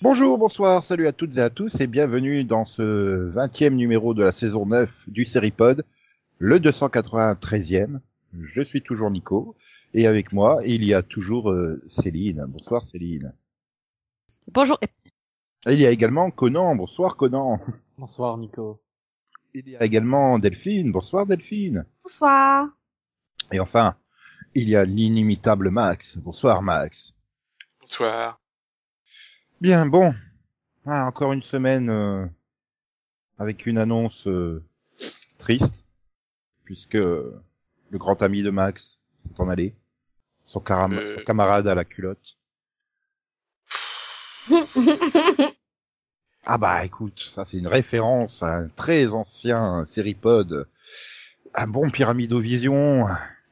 Bonjour, bonsoir, salut à toutes et à tous et bienvenue dans ce 20e numéro de la saison 9 du Seripod, le 293e. Je suis toujours Nico et avec moi il y a toujours euh, Céline. Bonsoir Céline. Bonjour. Et il y a également Conan. Bonsoir Conan. Bonsoir Nico. Il y a également Delphine. Bonsoir Delphine. Bonsoir. Et enfin, il y a l'inimitable Max. Bonsoir Max. Bonsoir. Bien, bon. Ah, encore une semaine euh, avec une annonce euh, triste, puisque le grand ami de Max s'est en allé. Son, caram- Euh. son camarade à la culotte. Ah bah écoute, ça c'est une référence à un très ancien séripode, un bon Pyramidovision.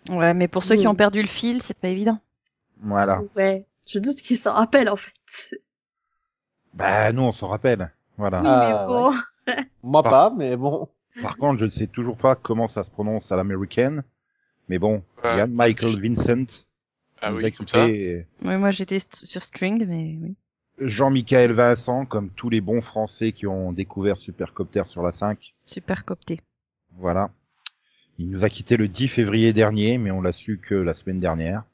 Ouais, mais pour ceux qui Mm. ont perdu le fil, c'est pas évident. Voilà. Ouais, je doute qu'il s'en rappelle en fait. Bah nous on s'en rappelle. Voilà. Oui, Ah, mais bon. Moi pas, mais bon. Par contre, je ne sais toujours pas comment ça se prononce à l'américaine. Mais bon, Ouais. Ian Michael Vincent Ah nous oui, a comme ça. quitté. Ouais, moi j'étais st- sur string, mais oui. Jean-Michel Vincent, comme tous les bons Français qui ont découvert Supercopter sur la 5. Super copté. Voilà. Il nous a quitté le 10 février dernier, mais on l'a su que la semaine dernière.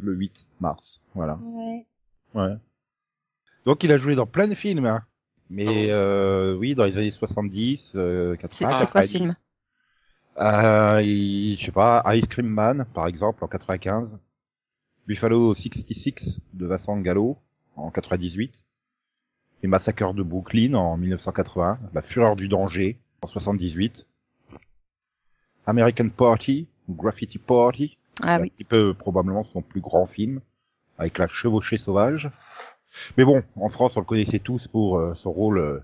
Le 8 mars. Voilà. Ouais. Ouais. Donc il a joué dans plein de films, hein. Mais euh, oui, dans les années 70, euh, 80, C'est c'est quoi ce 90. film Euh, je sais pas, Ice Cream Man, par exemple, en 95. Buffalo 66 de Vincent Gallo en 98. Les Massacres de Brooklyn en 1980. La Fureur du danger en 78. American Party, ou Graffiti Party. Ah oui. Un petit peu probablement son plus grand film, avec la chevauchée sauvage. Mais bon, en France, on le connaissait tous pour euh, son rôle euh,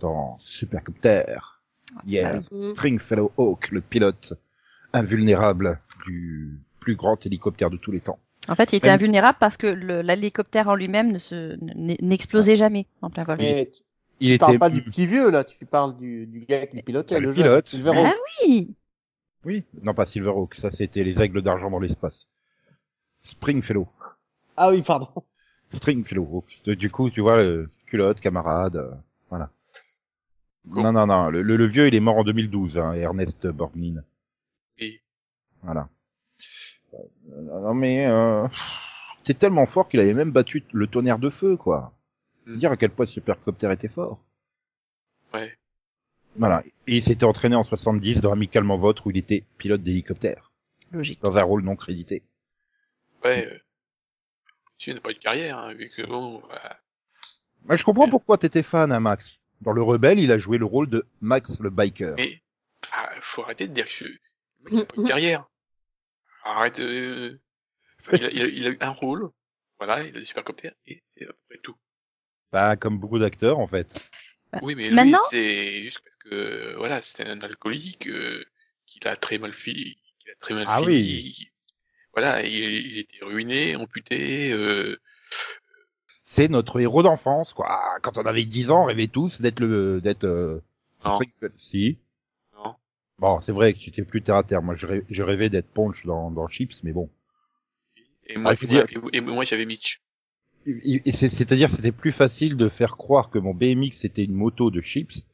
dans Supercopter. Yeah. Ah Mm. Stringfellow Hawk, le pilote invulnérable du plus grand hélicoptère de tous les temps. En fait, il était Même- invulnérable parce que l'hélicoptère en lui-même ne n'explosait jamais en plein vol. Mais tu, Il tu était parles pas du petit vieux là, tu parles du, du gars qui pilotait le pilote. Silver Ah oui. oui, non pas Silverhawk, ça c'était les aigles d'argent dans l'espace. Springfellow, Ah oui, pardon. Stringfellow Du coup, tu vois, euh, culotte, camarade, euh, voilà. Cool. Non, non, non, le, le- le vieux il est mort en 2012, hein, Ernest Borgnine. Et Voilà. Euh, non mais euh, t'es tellement fort qu'il avait même battu le tonnerre de feu, quoi. Mm. Dire à quel point Supercopter était fort. ouais. Voilà. Et il s'était entraîné en 70 dans Amicalement Votre où il était pilote d'hélicoptère, Logique. dans un rôle non crédité. Ouais. Tu n'a pas eu de carrière, hein, vu que bon. bah, Mais je comprends pourquoi t'étais fan, hein, Max. Dans Le Rebelle, il a joué le rôle de Max le biker. Mais ah, faut arrêter de dire que mec n'a pas eu de carrière. Arrête. Euh... enfin, il, a, il, a, il a eu un rôle. Voilà, il a des supercoptères et c'est à peu près tout. Bah, comme beaucoup d'acteurs, en fait. Oui, mais Maintenant c'est juste parce que voilà, c'était un alcoolique euh, qu'il a très mal fini. Qu'il a très mal Ah fini. oui. Voilà, il, il était ruiné, amputé. Euh... C'est notre héros d'enfance, quoi. Ah, Quand on avait 10 ans, on rêvait tous d'être le, d'être, euh, Si. Non. Bon, c'est vrai que tu étais plus terre à terre. Moi, je, rê- je rêvais d'être Punch dans, dans Chips, mais bon. Et moi, Ah, dire- et, et moi j'avais Mitch. C'est-à-dire, c'était plus facile de faire croire que mon BMX était une moto de Chips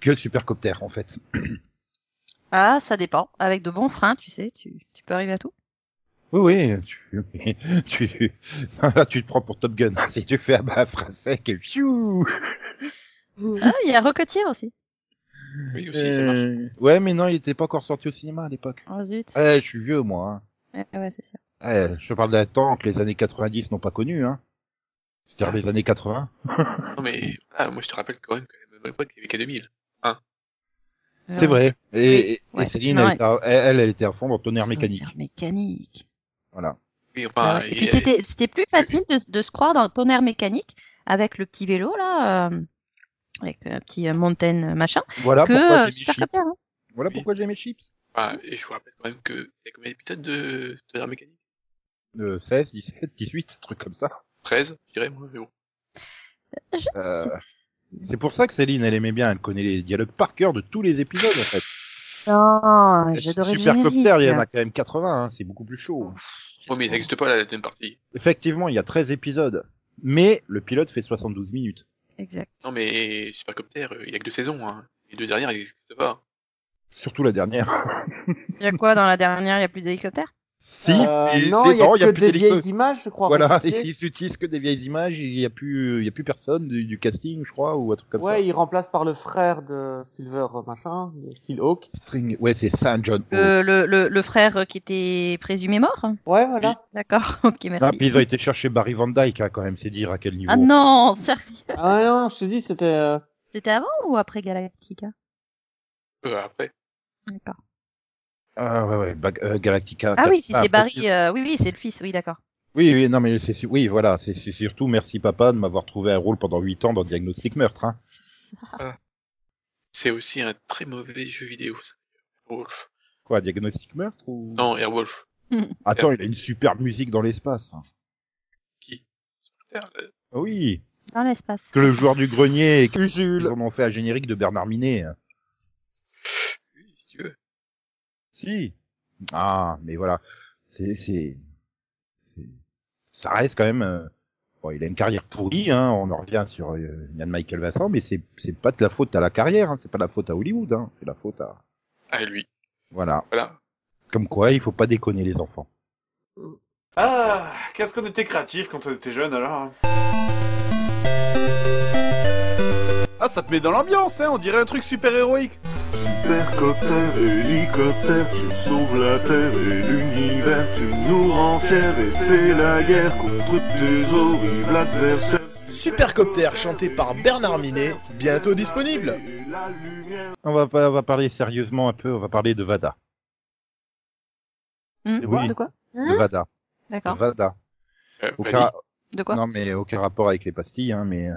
que le Supercopter, en fait. Ah, ça dépend. Avec de bons freins, tu sais, tu, tu peux arriver à tout. Oui, oui, tu, tu, là, tu te prends pour Top Gun. Si tu fais un bas français, que fiou Mm. Ah, il y a Rocketeer aussi. Oui, aussi, ça marche. Euh, Ouais, mais non, il était pas encore sorti au cinéma à l'époque. Oh zut. Ouais, je suis vieux, moi. hein. Ouais, ouais, c'est sûr. Ouais, je te parle d'un temps que les années 90 n'ont pas connu, hein. C'est-à-dire Ah. les années 80. Non, mais ah, moi je te rappelle quand même qu'à la même époque, il y avait qu'à 2000. C'est vrai. Et, et- Ouais. et Céline, Non, elle, était à- elle, elle était à fond dans tonnerre mécanique. Tonnerre mécanique. Voilà. Oui, enfin, ouais. Et il- puis c'était c'était plus facile de, de se croire dans le tonnerre mécanique avec le petit vélo là. euh, avec un petit euh, Mountain euh, machin, Voilà que pourquoi euh, Super chips. Copter. Hein. Voilà Oui. pourquoi j'ai mes chips. Ah, et je vous rappelle quand même que il y a combien d'épisodes de de la mécanique? Euh, 16, 17, 18, un truc comme ça. 13, je dirais moi, mais bon. Je sais. Euh, c'est pour ça que Céline, elle aimait bien. Elle connaît les dialogues par cœur de tous les épisodes, en fait. Non, j'adorais le Super générique. Copter, il y en a quand même 80, hein, c'est beaucoup plus chaud. Oh, mais ça n'existe pas la deuxième partie. Effectivement, il y a 13 épisodes. Mais le pilote fait 72 minutes. Exact. Non, mais Supercopter, euh, il y a que deux saisons, hein. Les deux dernières, elles n'existent pas. Surtout la dernière. Il y a quoi dans la dernière? Il y a plus d'hélicoptères? Si, Euh, et non, il y a non, que plus des vieilles images, je crois. Voilà, ils utilisent que des vieilles images, il y a plus, il y a plus personne du, du casting, je crois, ou un truc comme Ouais, ça. il remplace par le frère de Silver machin, de Silhawk. String, ouais, c'est Saint John. Hawk. le, le, le, le frère qui était présumé mort? Ouais, voilà. D'accord, ok, merci. Ah, puis ils ont été chercher Barry Van Dyke, hein, quand même, c'est dire à quel niveau. Ah non, sérieux Ah non, je te dis, c'était. euh, C'était avant ou après Galactica? Euh, après. D'accord. Ah ouais, ouais, Bag- euh, Galactica. Ah oui, si c'est Barry, euh, oui, oui, c'est le fils, oui, d'accord. Oui, oui, non, mais c'est, oui, voilà, c'est c'est surtout merci papa de m'avoir trouvé un rôle pendant 8 ans dans Diagnostic Meurtre, hein. C'est aussi un très mauvais jeu vidéo, ça. Wolf. Quoi, Diagnostic Meurtre ou... Non, Airwolf. Attends, il a une superbe musique dans l'espace. Qui? Euh, Ah Oui, Dans l'espace. que le joueur du grenier et Usul en ont fait un générique de Bernard Minet. Oui, si tu veux. Si. Ah, mais voilà. C'est, ça reste quand même, euh, bon, il a une carrière pourrie, hein, on en revient sur euh, Yann Michael Vincent, mais c'est, c'est pas de la faute à la carrière, hein, c'est pas de la faute à Hollywood, hein, c'est la faute à, Ah, lui. voilà. Voilà. Comme quoi, il faut pas déconner les enfants. Ah, qu'est-ce qu'on était créatif quand on était jeune alors Ah, ça te met dans l'ambiance, hein, on dirait un truc super héroïque. Supercopter, hélicoptère, tu sauves la Terre et l'univers, tu nous rends fiers et fais la guerre contre tes horribles adversaires. Supercopter chanté par Bernard Minet, bientôt disponible. On va, pas- on va parler sérieusement un peu, on va parler de Vada. Hmm, Oui. De quoi De Vada. De D'accord. Vada. Euh, Aucun. De quoi non, mais aucun rapport avec les pastilles, hein, mais, euh,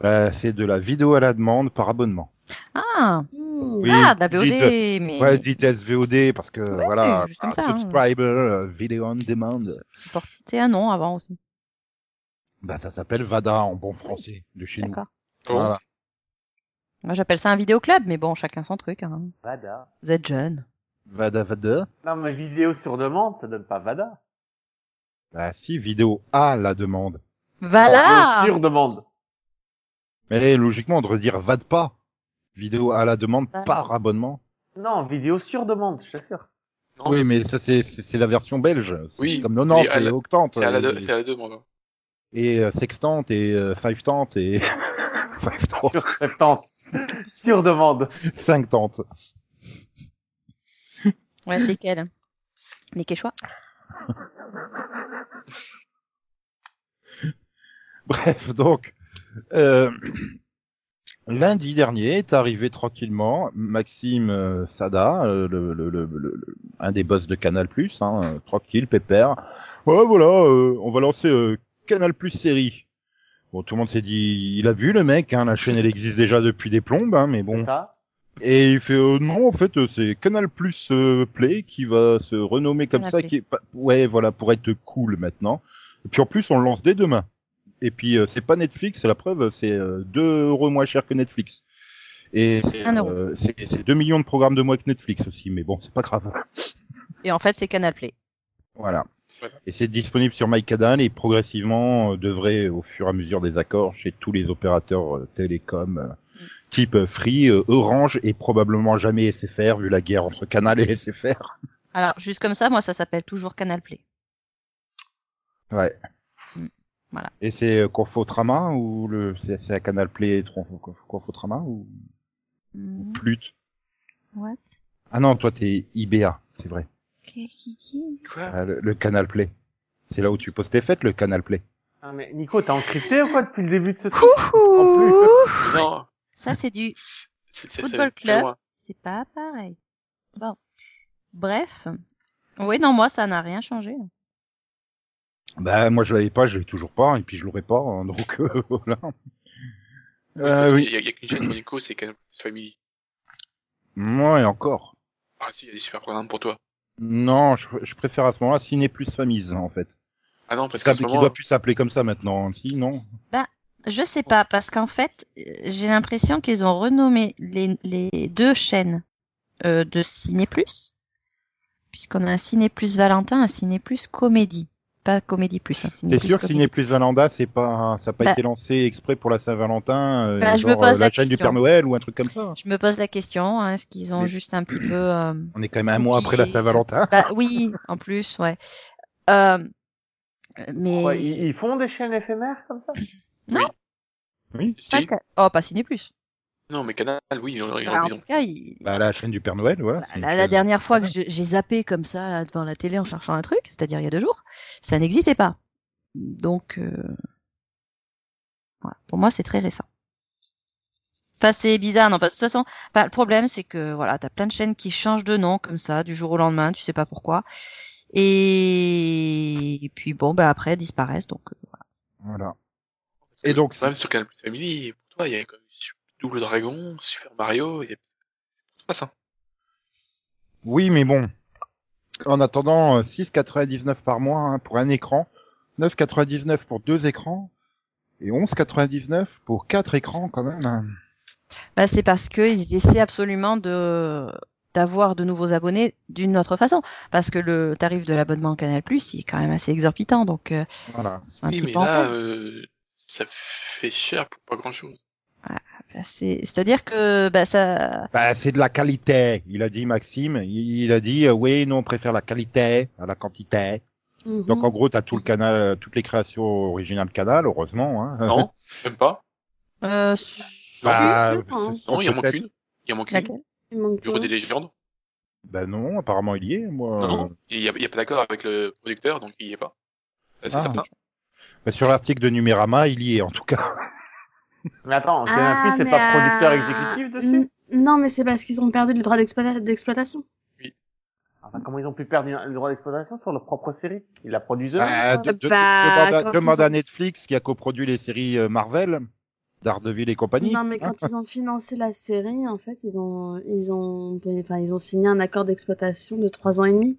bah, c'est de la vidéo à la demande par abonnement. Ah, Oui, ah, de la dites- VOD, mais Ouais, dites SVOD parce que Ouais, voilà, juste comme ça, hein. subscriber, euh, video on demand. c'est porté un nom avant aussi. Bah, ça s'appelle Vada en bon français de chez nous. Voilà. Moi, j'appelle ça un vidéoclub, mais bon, chacun son truc. Hein. Vada. Vous êtes jeune. Vada Vada. Non, mais vidéo sur demande, ça donne pas Vada. Bah, si, vidéo à la demande. Voilà Vidéo sur demande. Mais logiquement, on devrait dire Vade pas. Vidéo à la demande Ah. par abonnement. Non, vidéo sur demande, je t'assure. Oui, mais ça, c'est, c'est c'est la version belge. C'est Oui, Comme 90 mais à et la- octante. C'est à, la euh, de- c'est à la demande. hein. Et euh, sextante et euh, five tante et five tante, Sur septante. sur demande. cinq tantes. Ouais, lesquels? Les Quechua? Bref, donc, euh, lundi dernier est arrivé tranquillement Maxime euh, Sada, euh, le, le, le, le- le- un des boss de Canal+, hein, euh, tranquille, pépère. Ouais, voilà, euh, on va lancer euh, Canal Plus série. Bon, tout le monde s'est dit, il a vu le mec, hein, la chaîne elle existe déjà depuis des plombes, hein, mais bon. Et il fait euh, non en fait c'est Canal Plus euh, Play qui va se renommer comme Canal ça Play. qui est ouais voilà pour être cool maintenant. Et puis en plus on le lance dès demain. Et puis euh, c'est pas Netflix, c'est la preuve, c'est euh, 2 euros moins cher que Netflix. Et c'est Un euro. euh, c'est c'est 2 millions de programmes de moins que Netflix aussi, mais bon c'est pas grave. Et en fait, c'est Canal Play. Voilà. Voilà. Et c'est disponible sur MyCanal et progressivement euh, devrait au fur et à mesure des accords chez tous les opérateurs euh, télécoms euh, type euh, Free, euh, Orange et probablement jamais SFR vu la guerre entre Canal et SFR. Alors, juste comme ça, moi, ça s'appelle toujours Canal Play. Ouais. Voilà. Et c'est euh, Confotrama ou le c'est à Canal Play Tron- Confotrama ou Hmm, Plut What? Ah non, toi t'es IBA, c'est vrai. Qu'est-ce qu'il dit Quoi? Ah, le, le Canal Play. C'est là où tu poses tes fêtes, le Canal Play. Ah, mais Nico, t'as encrypté ou quoi depuis le début de ce truc? Non, Ça, c'est du football club. C'est pas pareil. Bon. Bref. Oui, non, moi, ça n'a rien changé. Bah moi je l'avais pas, je l'ai toujours pas, et puis je l'aurai pas, hein, donc euh, voilà. Euh, oui. Il y a, il y a qu'une chaîne Monaco, c'est Canal Plus Family. Moi et encore. Ah si, il y a des super programmes pour toi. Non, je, je préfère à ce moment-là Ciné plus Famille, en fait. Ah non, parce ce qui doit plus s'appeler comme ça maintenant. hein. Si, non Je sais pas, parce qu'en fait, j'ai l'impression qu'ils ont renommé les, les deux chaînes euh, de Ciné Plus, puisqu'on a un Ciné Plus Valentin, un Ciné Plus Comédie. Pas Comédie Plus, hein, Plus sûr que. Ciné plus Valanda, c'est pas, ça a pas Bah. été lancé exprès pour la Saint-Valentin, euh, Bah, je me genre, pose euh, la la chaîne du question. Père Noël ou un truc comme ça. Je me pose la question, hein, est-ce qu'ils ont Mais- juste un petit peu... euh, On est quand même un mois après la Saint-Valentin. Bah oui, en plus, ouais. Euh, mais... Ouais, ils, font des chaînes éphémères comme ça? Oui. si. pas que- Oh, pas Ciné Plus. Non, mais Canal, oui, ils ont, ils ont- Bah, en ils ont- tout cas, il- Bah, la chaîne du Père Noël, voilà. Bah, la, dernière fois que j'ai zappé comme ça là, devant la télé en cherchant un truc, c'est-à-dire il y a deux jours, ça n'existait pas. Donc, euh, voilà. pour moi, c'est très récent. Enfin, c'est bizarre, non, parce que de toute façon, enfin, le problème, c'est que voilà, t'as plein de chaînes qui changent de nom comme ça, du jour au lendemain, tu sais pas pourquoi. Et, et puis bon, bah après, elles disparaissent. Donc, euh, voilà. Voilà. Et donc, même sur Canal Plus Family, pour toi, il y a quand même Double Dragon, Super Mario, il y a... c'est pour toi ça. Oui, mais bon. En attendant, euh, 6,99 par mois hein, pour un écran, 9,99 pour deux écrans, et 11,99 pour quatre écrans quand même. hein. Bah, c'est parce qu'ils essaient absolument de d'avoir de nouveaux abonnés d'une autre façon. Parce que le tarif de l'abonnement Canal+, il est quand même assez exorbitant. Donc, euh, Voilà. c'est un Oui, petit mais là, euh, ça fait cher pour pas grand chose. Bah, c'est- C'est-à-dire que bah, ça... Bah, c'est de la qualité, il a dit Maxime. Il, il a dit, euh, oui, nous on préfère la qualité à la quantité. Mhm. Donc en gros, t'as tout le canal, euh, toutes les créations originales canal, heureusement. Hein. Non, même pas. Euh, Bah, hein. sont Non, il en manque une. Il en manque une. laquelle? Il manque Bureau des légendes. Bah non, apparemment il y est. Moi, Non, Euh, il y a, y pas d'accord avec le producteur, donc il y est pas. Ça, C'est Ah. certain. bah, sur l'article de Numérama, il y est en tout cas. Mais attends, Canal+, Ah, c'est pas producteur euh, exécutif dessus Non, mais c'est parce qu'ils ont perdu le droit d'exploita- d'exploitation. Enfin, comment ils ont pu perdre le droit d'exploitation sur leur propre série? Ils la produisent eux Bah, de- de- Bah, demande à- demande Netflix qui a coproduit les séries euh, Marvel, Daredevil et compagnie. Non, mais hein? quand ils ont financé la série, en fait, ils ont, ils ont, enfin, ils ont signé un accord d'exploitation de trois ans et demi.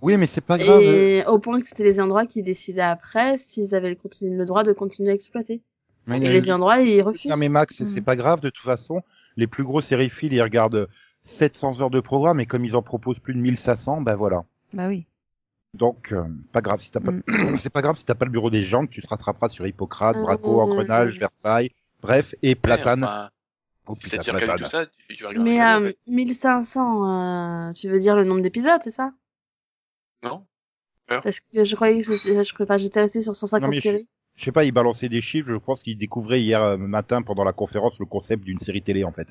Oui, mais c'est pas grave. Et au point que c'était les endroits qui décidaient après s'ils avaient le droit de continuer à exploiter. Mais, Et les endroits, ils refusent. Non mais Max, c'est- Mm. c'est pas grave de toute façon. Les plus gros sériphiles, ils regardent 700 heures de programme et comme ils en proposent plus de 1500, ben voilà. Bah oui. Donc euh, pas grave si t'as pas, Mm. c'est pas grave si t'as pas le bureau des gens, tu te rattraperas sur Hippocrate, Braco, mm, Engrenage. Versailles, bref et Platane. Ouais, enfin, oh tout ça, tu, tu vas regarder. Mais Canal, euh, ouais. 1500, euh, tu veux dire le nombre d'épisodes, c'est ça? Non Parce que je croyais que c'est- je, enfin, j'étais resté sur 150 Non, mais je- séries. Je sais pas, ils balançaient des chiffres. Je pense qu'ils découvraient hier euh, matin pendant la conférence le concept d'une série télé en fait.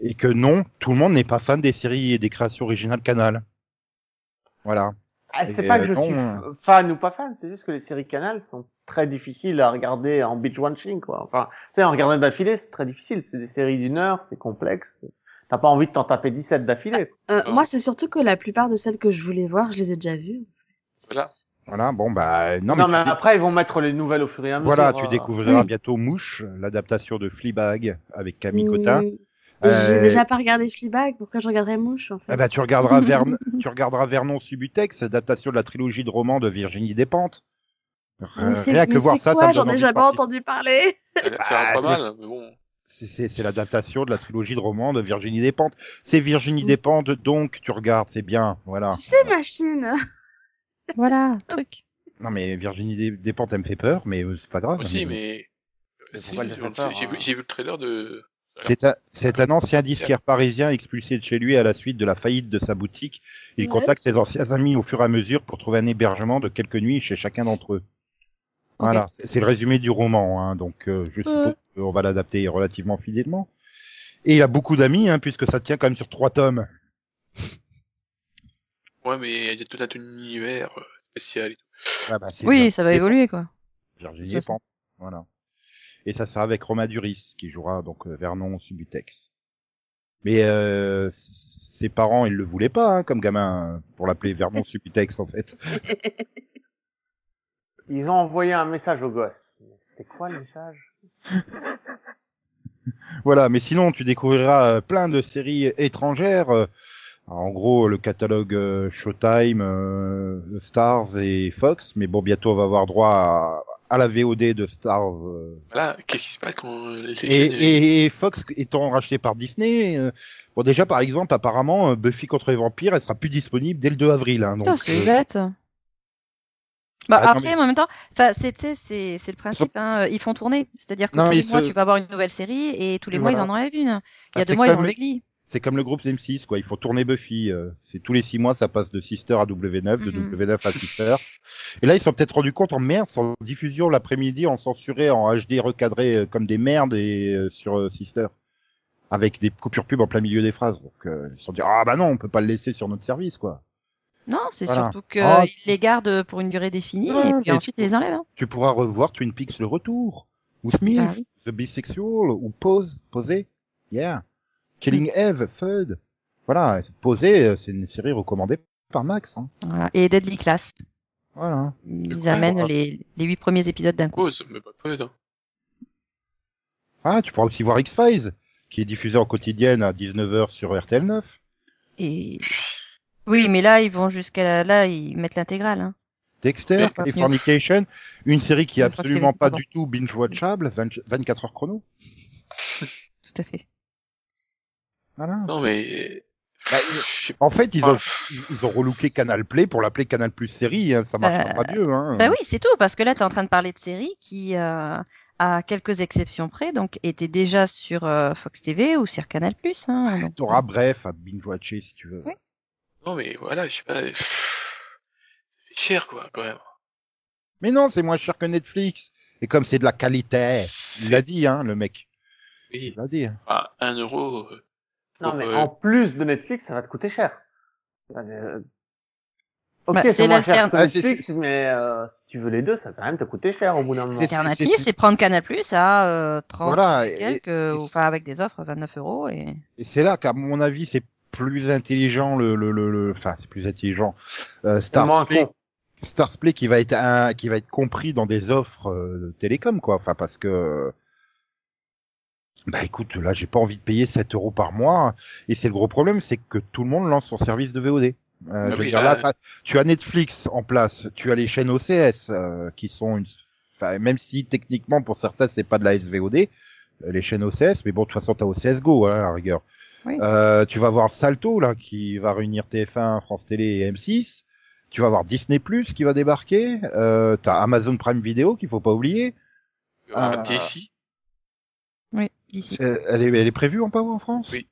Et que non, tout le monde n'est pas fan des séries et des créations originales Canal. Voilà. Ah, c'est pas euh, que je non, suis euh. fan ou pas fan, c'est juste que les séries Canal sont très difficiles à regarder en binge watching quoi. Enfin, tu sais, en regardant d'affilée, c'est très difficile. C'est des séries d'une heure, c'est complexe. T'as pas envie de t'en taper 17 d'affilée. Euh. Moi, c'est surtout que la plupart de celles que je voulais voir, je les ai déjà vues. Voilà. Voilà. Bon bah non, Non, mais, après ils vont mettre les nouvelles au fur et à mesure. voilà, tu euh. découvriras Oui. bientôt Mouche, l'adaptation de Fleabag avec Camille Cotin. Mm. Euh, J'ai déjà pas regardé Fleabag, pourquoi je regarderais Mouche en fait? Eh ben, tu regarderas Vern... tu regarderas Vernon Subutex, adaptation de la trilogie de romans de Virginie Despentes. C'est- Rien que voir c'est ça, quoi? ça me J'en donne ai jamais entendu parler. Ça, ça Ah, pas c'est- mal, mais bon. C'est- C'est c'est l'adaptation de la trilogie de romans de Virginie Despentes. C'est Virginie Mm. Despentes, donc tu regardes, c'est bien, voilà. Tu sais, machine. Voilà, truc. Non mais Virginie Des- Despentes, elle me fait peur, mais euh, c'est pas grave. Aussi, Mais- mais. Si, peur, j'ai vu, hein vu le trailer de. C'est un, c'est un ancien disquaire parisien expulsé de chez lui à la suite de la faillite de sa boutique. Il Ouais. contacte ses anciens amis au fur et à mesure pour trouver un hébergement de quelques nuits chez chacun d'entre eux. Voilà, c'est c'est le résumé du roman, hein, donc euh, je suppose qu'on va l'adapter relativement fidèlement. Et il a beaucoup d'amis, hein, puisque ça tient quand même sur trois tomes. Ouais, mais il y a tout un univers euh, spécial et tout. Ah bah, Oui, ça va évoluer, quoi. Virginie. Despentes, voilà. Et ça sera avec Romain Duris, qui jouera donc euh, Vernon Subutex. Mais euh, ses parents, ils le voulaient pas, hein, comme gamin, pour l'appeler Vernon Subutex, en fait. Ils ont envoyé un message au gosse. C'est quoi le message? Voilà, mais sinon tu découvriras plein de séries étrangères. En gros, le catalogue euh, Showtime, euh, Stars et Fox. Mais bon, bientôt on va avoir droit à, à la VOD de Stars. euh. Voilà, qu'est-ce qui se passe quand les Et, et, et Fox étant racheté par Disney, euh, bon déjà par exemple, apparemment, euh, Buffy contre les vampires, elle sera plus disponible dès le 2 avril. Hein, donc, c'est euh, bête. Bah, Ah, non, après, mais- en même temps, enfin, c'est, tu sais, c'est, c'est le principe, hein, ils font tourner. C'est-à-dire que Non, tous les mois, ce- tu vas avoir une nouvelle série et tous les mois, ils en enlèvent une. Il y Ah, a c'est deux mois, ils le Glee. C'est comme le groupe M6, quoi. Il faut tourner Buffy. euh, c'est tous les six mois, ça passe de Sister à W9, de Mhm. W9 à Sister. Et là, ils se sont peut-être rendus compte en merde, sans diffusion l'après-midi, en censuré, en HD recadré euh, comme des merdes et euh, sur euh, Sister, avec des coupures pub en plein milieu des phrases. Donc euh, ils se sont dit ah bah non, on peut pas le laisser sur notre service, quoi. Non, c'est Voilà. surtout qu'ils Oh. les gardent pour une durée définie Ouais, et puis ensuite, ils les enlèvent. hein. Tu pourras revoir Twin Peaks le retour, ou Smith, Ah oui. The Bisexual, ou Pose, Posé, yeah, Killing Eve, Feud. Voilà, Posé, euh, c'est une série recommandée par Max. Hein. Voilà. Et Deadly Class. Voilà. Ils amènent les, les huit premiers épisodes d'un coup. Cause, mais pas peu, hein. Ah, tu pourras aussi voir X-Files, qui est diffusé en quotidienne à 19h sur RTL 9. Et oui, mais là, ils vont jusqu'à là, ils mettent l'intégrale. Hein. Dexter, Ouais, Californication, une série qui est absolument pas pardon. du tout binge-watchable, 20 24 heures chrono. Tout à fait. Voilà. Non, mais... Bah, En fait, ils ont, Ah. ils ont relooké Canal Play pour l'appeler Canal Plus série, hein, ça marchera Euh, pas mieux. Hein. Bah oui, c'est tout, parce que là, tu es en train de parler de séries qui, euh, à quelques exceptions près, donc étaient déjà sur euh, Fox TV ou sur Canal+. Hein, donc- T'auras bref à binge-watcher si tu veux. Oui. Non, mais voilà, je sais pas... Ça fait cher, quoi, quand même. Mais non, c'est moins cher que Netflix. Et comme c'est de la qualité, il l'a dit, hein, le mec. Oui, Il l'a dit. à un euro... euh, Non, mais euh, en plus de Netflix, ça va te coûter cher. Euh, Ok, Bah, c'est que Ah, Netflix, mais euh, si tu veux les deux, ça va quand même te coûter cher au bout d'un moment. C'est- L'alternative, c'est- prendre Canal+, à euh, 30 Voilà, et quelques, et- ou enfin avec des offres, 29 euros. Et... Et c'est là qu'à mon avis, c'est plus intelligent le, le, le, le- enfin, c'est plus intelligent. Euh, Starsplay. Starsplay qui va être un, qui va être compris dans des offres euh, de télécom, quoi. Enfin, parce que, bah écoute, là, j'ai pas envie de payer 7 euros par mois. Et c'est le gros problème, c'est que tout le monde lance son service de VOD. Euh, je veux oui, dire, là- là, tu as Netflix en place, tu as les chaînes OCS euh, qui sont une, enfin, même si techniquement pour certains c'est pas de la SVOD, euh, les chaînes OCS, mais bon, de toute façon t'as OCS Go hein, à la rigueur. Oui. Euh, tu vas voir Salto là qui va réunir TF1, France Télé et M6. Tu vas voir Disney Plus qui va débarquer. Euh, t'as Amazon Prime Video qu'il faut pas oublier. Ah. D'ici. Euh, Elle est, elle est prévue en pas en France? Oui.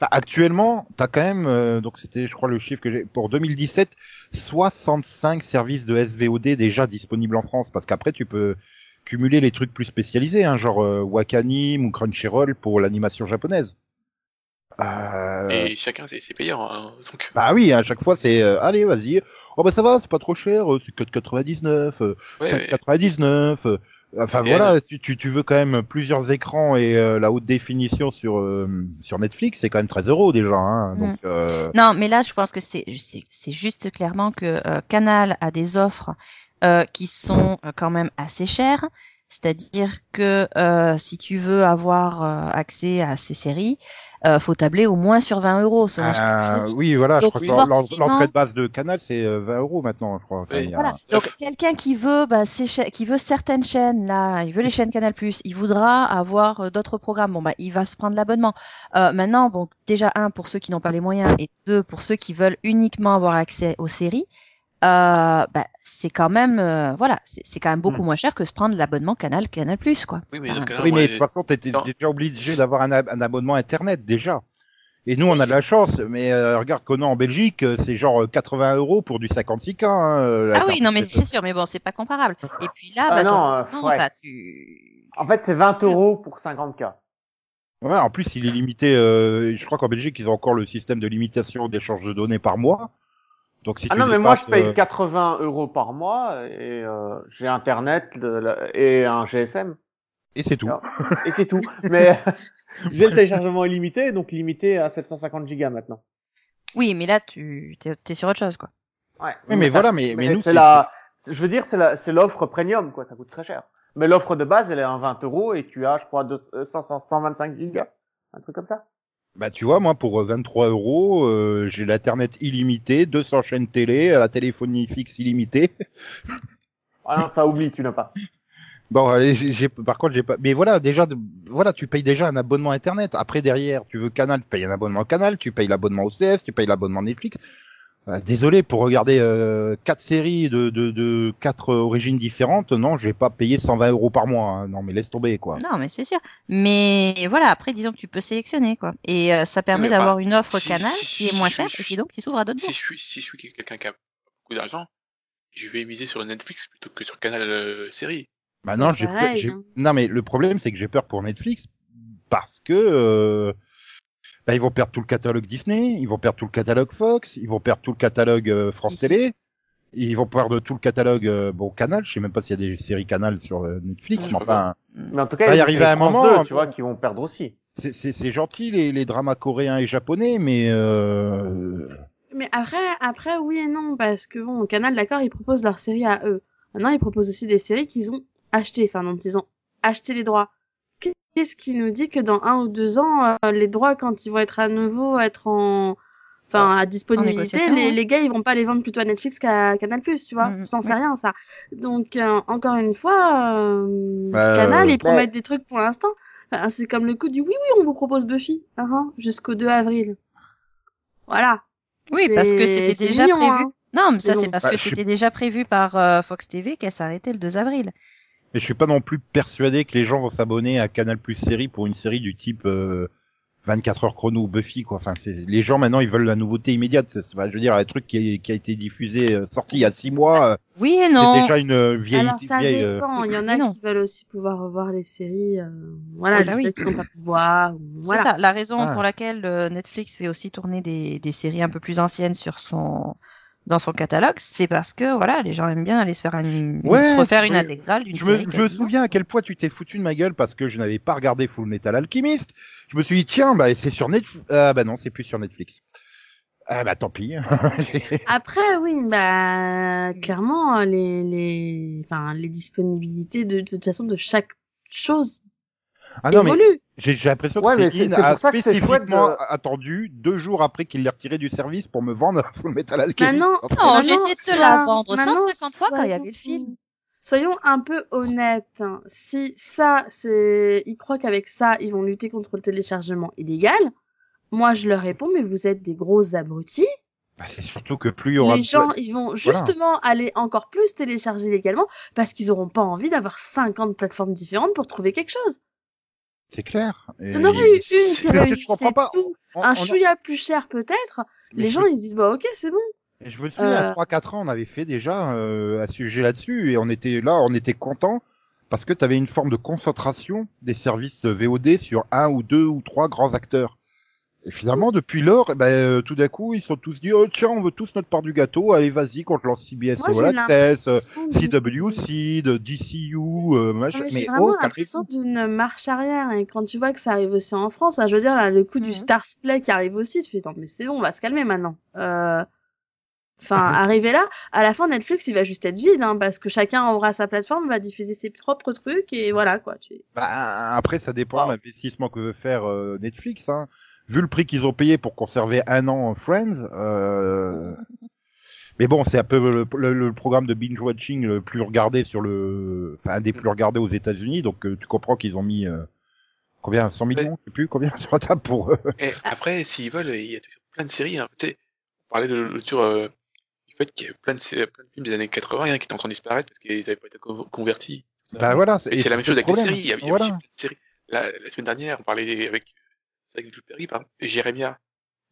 Bah, actuellement, t'as quand même, euh, donc c'était, je crois, le chiffre que j'ai pour 2017, 65 services de SVOD déjà disponibles en France, parce qu'après tu peux cumuler les trucs plus spécialisés, hein, genre euh, Wakanim ou Crunchyroll pour l'animation japonaise. Euh, Et chacun, c'est payant, hein, donc... Bah oui, à chaque fois c'est, euh, allez, vas-y. Oh bah ça va, c'est pas trop cher, euh, c'est 4,99, euh, Ouais, ouais. 4,99. euh, Enfin Et voilà, tu, tu, tu veux quand même plusieurs écrans et euh, la haute définition sur euh, sur Netflix, c'est quand même 13 euros déjà. Hein, Mm. donc euh, Non, mais là, je pense que c'est c'est c'est juste clairement que euh, Canal a des offres euh, qui sont euh, quand même assez chères. C'est-à-dire que euh, si tu veux avoir euh, accès à ces séries, euh, faut tabler au moins sur 20 euros. selon ce que tu euh, oui, voilà, je crois que forcément- l'entrée de base de Canal c'est euh, 20 euros maintenant, je crois. Enfin, Oui. il y a- Voilà. Donc quelqu'un qui veut, bah, cha- qui veut certaines chaînes là, il veut les chaînes Canal+, il voudra avoir euh, d'autres programmes. Bon bah, il va se prendre l'abonnement. Euh, maintenant, bon, déjà un pour ceux qui n'ont pas les moyens et deux pour ceux qui veulent uniquement avoir accès aux séries. Euh, bah, c'est quand même, euh, voilà, c'est quand même beaucoup moins cher que se prendre l'abonnement Canal Canal+, quoi. Oui, mais Ah. Oui, de toute façon, t'étais Non. déjà obligé d'avoir un, ab- un abonnement internet déjà. Et nous, on a de la chance, mais euh, regarde Conan en Belgique, euh, c'est genre euh, 80 euros pour du 56K. Hein, euh, Ah oui, non mais c'est sûr, mais bon, c'est pas comparable. Et puis là, Ah bah, non, euh, abonnement, ouais. enfin, tu... En fait, c'est 20 euros pour 50K. Ouais, en plus, il est limité. Euh, je crois qu'en Belgique, ils ont encore le système de limitation d'échange de données par mois. Donc si Ah tu non, mais moi, je paye euh, 80 euros par mois et euh, j'ai Internet de la- et un GSM. et c'est tout. Et c'est tout. mais j'ai le téléchargement illimité, donc limité à 750 gigas maintenant. Oui, mais là, tu t'es es sur autre chose, quoi. Ouais. Oui, mais ça- voilà, mais- mais nous, c'est c'est- la, je veux dire, c'est la, c'est l'offre premium, quoi. Ça coûte très cher. Mais l'offre de base, elle est à 20 euros et tu as, je crois, 200, 100, 125 gigas. Un truc comme ça. Bah tu vois, moi pour euh, 23 euros, euh, j'ai l'internet illimité, 200 chaînes télé, la téléphonie fixe illimitée. Ah non, ça oublie, tu n'as pas. Bon, allez, j'ai, par contre, j'ai pas. Mais voilà, déjà, voilà, tu payes déjà un abonnement internet. Après, derrière, tu veux Canal, tu payes un abonnement Canal, tu payes l'abonnement OCS, tu payes l'abonnement Netflix. Euh, désolé pour regarder euh, quatre séries de, de, de quatre origines différentes. Non, je vais pas payer 120 euros par mois. hein. Non, mais laisse tomber quoi. Non, mais c'est sûr. Mais voilà, après, disons que tu peux sélectionner, quoi. Et euh, ça permet mais d'avoir enfin, une offre si- canal si- qui est moins si- chère et qui donc qui s'ouvre à d'autres Si bourses. je suis, si je suis quelqu'un qui a beaucoup d'argent, je vais miser sur Netflix plutôt que sur Canal euh, série. Bah non, pareil, j'ai- hein. Non, mais le problème, c'est que j'ai peur pour Netflix parce que euh, bah, ils vont perdre tout le catalogue Disney, ils vont perdre tout le catalogue Fox, ils vont perdre tout le catalogue euh, France Disney. Télé, ils vont perdre tout le catalogue euh, bon Canal. Je sais même pas s'il y a des séries Canal sur euh, Netflix, mais enfin, Mais en tout cas, Va y il y a arriver des à un France moment, 2, un tu vois, qui vont perdre aussi. c'est- c'est c'est gentil les, les dramas coréens et japonais, mais euh, Mais après, après, oui et non, parce que bon, Canal, d'accord, ils proposent leurs séries à eux. Maintenant, ils proposent aussi des séries qu'ils ont achetées, enfin, dont ils ont acheté les droits. Qu'est-ce qui nous dit que dans un ou deux ans, euh, les droits, quand ils vont être à nouveau, être en, enfin, à disponibilité, les, ouais. les gars, ils vont pas les vendre plutôt à Netflix qu'à Canal+, tu vois. Mhm, J'en sais rien, ça. Donc, euh, encore une fois, euh, Bah, Canal, euh, ils promettent des trucs pour l'instant. Enfin, c'est comme le coup du oui, oui, on vous propose Buffy, hein, hein, jusqu'au 2 avril. Voilà. Oui, parce que c'était déjà mignon, prévu. hein. Non, mais ça, c'est parce Bah, que suis- c'était déjà prévu par euh, Fox TV qu'elle s'arrêtait le 2 avril. Mais je suis pas non plus persuadé que les gens vont s'abonner à Canal Plus série pour une série du type euh, 24 heures chrono ou Buffy quoi. Enfin, c'est les gens maintenant ils veulent la nouveauté immédiate. C'est- c'est- je veux dire un truc qui, est- qui a été diffusé euh, sorti il y a six mois. euh, Oui et c'est non. déjà une euh, vieille Alors ça vieille. euh, dépend. Il y en a non. qui veulent aussi pouvoir revoir les séries. euh, Voilà, Oui, des bah oui. séries qu'ils n'ont pas pu voir. ou- C'est Voilà. ça, la raison Ah. pour laquelle euh, Netflix fait aussi tourner des, des séries un peu plus anciennes sur son dans son catalogue, c'est parce que voilà, les gens aiment bien aller se faire un, Ouais, se refaire une intégrale d'une Je série. je a me 10 ans. souviens à quel point tu t'es foutu de ma gueule parce que je n'avais pas regardé Full Metal Alchemist. Je me suis dit tiens bah c'est sur Netflix. Ah bah non c'est plus sur Netflix. Ah bah tant pis. Après, oui, bah clairement, les les, enfin les disponibilités de, de toute façon de chaque chose ah non mais évoluent. J'ai j'ai l'impression Ouais, que mais c'est- a ça spécifiquement de- attendu deux jours après qu'il l'ait retiré du service pour me vendre Full Metal Alchemist. Maintenant, Non, j'ai essayé de sois- la vendre maintenant, 150 fois quand il y avait le soyons- film. Soyons un peu honnêtes. hein. Si ça, c'est, ils croient qu'avec ça, ils vont lutter contre le téléchargement illégal. Moi, je leur réponds, mais vous êtes des gros abrutis. Bah, c'est surtout que plus il y aura Les gens, ils vont justement aller encore plus télécharger légalement parce qu'ils auront pas envie d'avoir 50 plateformes différentes pour trouver quelque chose. C'est clair. Et- Il y en aurait eu une qui tout. on- Un on a- plus cher peut-être. Les gens, ils se disent, bah ok, c'est bon. Et je me souviens, Euh. 3-4 ans, on avait fait déjà euh, un sujet là-dessus, et on était là, on était content parce que tu avais une forme de concentration des services VOD sur un ou deux ou trois grands acteurs. Et finalement, depuis lors, eh ben, euh, tout d'un coup, ils sont tous dit, oh, tiens, on veut tous notre part du gâteau, allez, vas-y, qu'on te lance CBS All Access, euh, CWC, de DCU, euh, machin. Mais mais vraiment oh, l'impression d'une marche arrière. Et quand tu vois que ça arrive aussi en France, hein, je veux dire, là, le coup du. Stars Play qui arrive aussi, tu fais, non, mais c'est bon, on va se calmer maintenant. Euh... Enfin, arriver là, à la fin, Netflix, il va juste être vide, hein, parce que chacun aura sa plateforme, va diffuser ses propres trucs, et voilà, quoi. Tu... Bah, après, ça dépend Wow. de l'investissement que veut faire euh, Netflix. Hein. Vu le prix qu'ils ont payé pour conserver un an Friends. Euh... Mais bon, c'est un peu le, le- le programme de binge watching le plus regardé sur le, enfin un des plus regardés aux États-Unis. Donc euh, tu comprends qu'ils ont mis euh, combien, 100 millions, je sais plus combien sur la table pour. Et après, s'ils veulent, il y a toujours plein de séries. Hein. Tu sais, on parlait de l'autre du fait qu'il y a plein de, plein de films des années 80 hein, qui étaient en train de disparaître parce qu'ils n'avaient pas été co- convertis. Bah voilà. C'est la même chose avec les séries. Il y a, il y a Voilà. aussi plein de séries. La, la semaine dernière, on parlait avec, c'est avec Jules Perry, pardon, et Jérémia.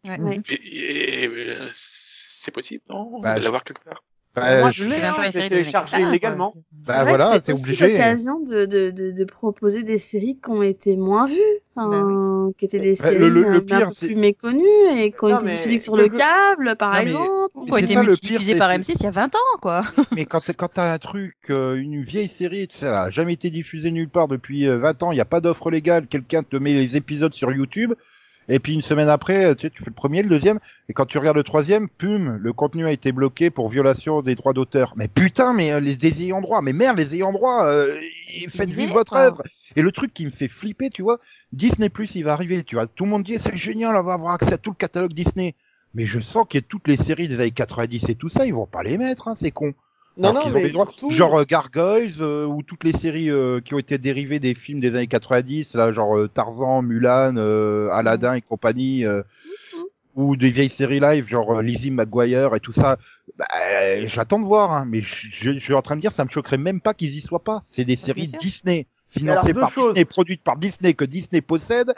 Ouais. Et, et- et, euh, c'est possible, non Bah, De l'avoir quelque part? Bah, Moi, je- je l'ai, C'est hein, téléchargé Nicolas, illégalement. Bah C'est voilà, que t'es c'est aussi obligé. l'occasion de, de, de, de proposer des séries qui ont été moins vues, enfin, qui étaient des Bah, séries le- le- le euh, un pire, peu c'est- plus méconnues et qui ont Non, été mais- diffusées sur le- le câble, par Non, mais- exemple. Ou qui ont c'est été ça, c'est- par c'est- M6 il y a 20 ans, quoi. mais quand t'as- un truc, euh, une vieille série, tu sais, elle a jamais été diffusée nulle part depuis euh, 20 ans, il n'y a pas d'offre légale, quelqu'un te met les épisodes sur YouTube, Et puis une semaine après, tu, sais, tu fais le premier, le deuxième, et quand tu regardes le troisième, pum, le contenu a été bloqué pour violation des droits d'auteur. Mais putain, mais euh, les des ayants droit, mais merde, les ayants droit, euh, faites vivre votre œuvre. Et le truc qui me fait flipper, tu vois, Disney Plus, il va arriver, tu vois, tout le monde dit c'est génial, on va avoir accès à tout le catalogue Disney. Mais je sens que toutes les séries des années 90 et tout ça, ils vont pas les mettre, hein, c'est con. Non, non, mais surtout... Genre euh, Gargoyles euh, ou toutes les séries euh, qui ont été dérivées des films des années 90, là, genre euh, Tarzan, Mulan, euh, Aladdin et compagnie, euh, Mhm. ou des vieilles séries live, genre euh, Lizzie McGuire et tout ça. Bah, J'attends de voir, hein, mais je, je- je suis en train de dire, ça me choquerait même pas qu'ils y soient pas. C'est des séries sûr. Disney, financées par choses. Disney, produites par Disney, que Disney possède.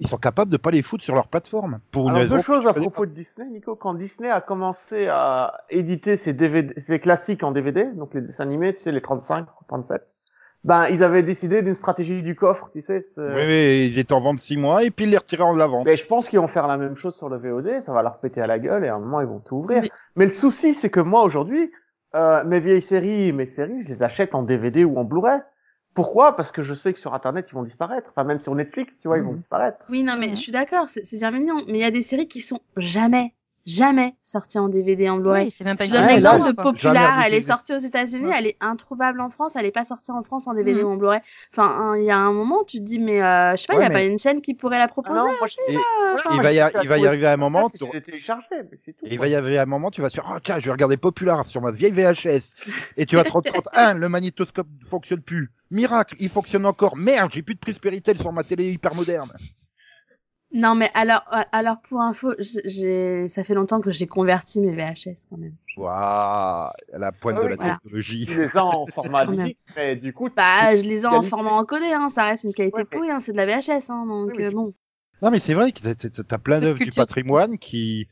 Ils sont capables de pas les foutre sur leur plateforme. Pour une Alors, raison deux choses à propos de Disney, Nico. Quand Disney a commencé à éditer ses DVD, ses classiques en DVD, donc les dessins animés, tu sais, les 35, 37, ben, ils avaient décidé d'une stratégie du coffre, tu sais. Oui, oui, ils étaient en vente six mois et puis ils les retiraient en l'avant. Mais je pense qu'ils vont faire la même chose sur le VOD, ça va leur péter à la gueule et à un moment ils vont tout ouvrir. Mais- Mais, le souci c'est que moi aujourd'hui, euh, mes vieilles séries, mes séries, je les achète en DVD ou en Blu-ray. Pourquoi? Parce que je sais que sur Internet ils vont disparaître. Enfin même sur Netflix, tu vois, ils vont Mhm. disparaître. Oui, non, mais je suis d'accord, c'est c'est bien mignon. Mais il y a des séries qui sont jamais, jamais sorties en DVD, en Blu-ray. Oui, c'est même pas Je une donne Ouais, l'exemple de Popular, elle est sortie aux États-Unis, Ouais. elle est introuvable en France, elle est pas sortie en France en DVD Mhm. ou en Blu-ray. Enfin, hein, il y a un moment, tu te dis, mais euh, je sais pas, il Ouais, y a mais- pas une chaîne qui pourrait la Ah proposer. non, moi, je- Et Ouais, il va y, a- à il va y arriver un sur moment, tu- tout. Et il va y arriver un moment, tu vas sur, oh tiens, je vais regarder Popular sur ma vieille VHS. Et tu vas te rendre compte, un, le magnétoscope ne fonctionne plus. Miracle, il fonctionne encore. Merde, j'ai plus de prise Péritel sur ma télé hyper moderne. Non, mais alors, euh, alors pour info, j'ai, ça fait longtemps que j'ai converti mes VHS quand même. Waouh, la pointe Ah de la voilà. technologie. Tu les as en format mais du coup, Bah, je les ai en format encodé, hein, ça reste une qualité Ouais, pourrie, hein, c'est de la VHS, hein, donc Oui, euh, bon. Non, mais c'est vrai que t'as- plein d'œuvres du patrimoine qui,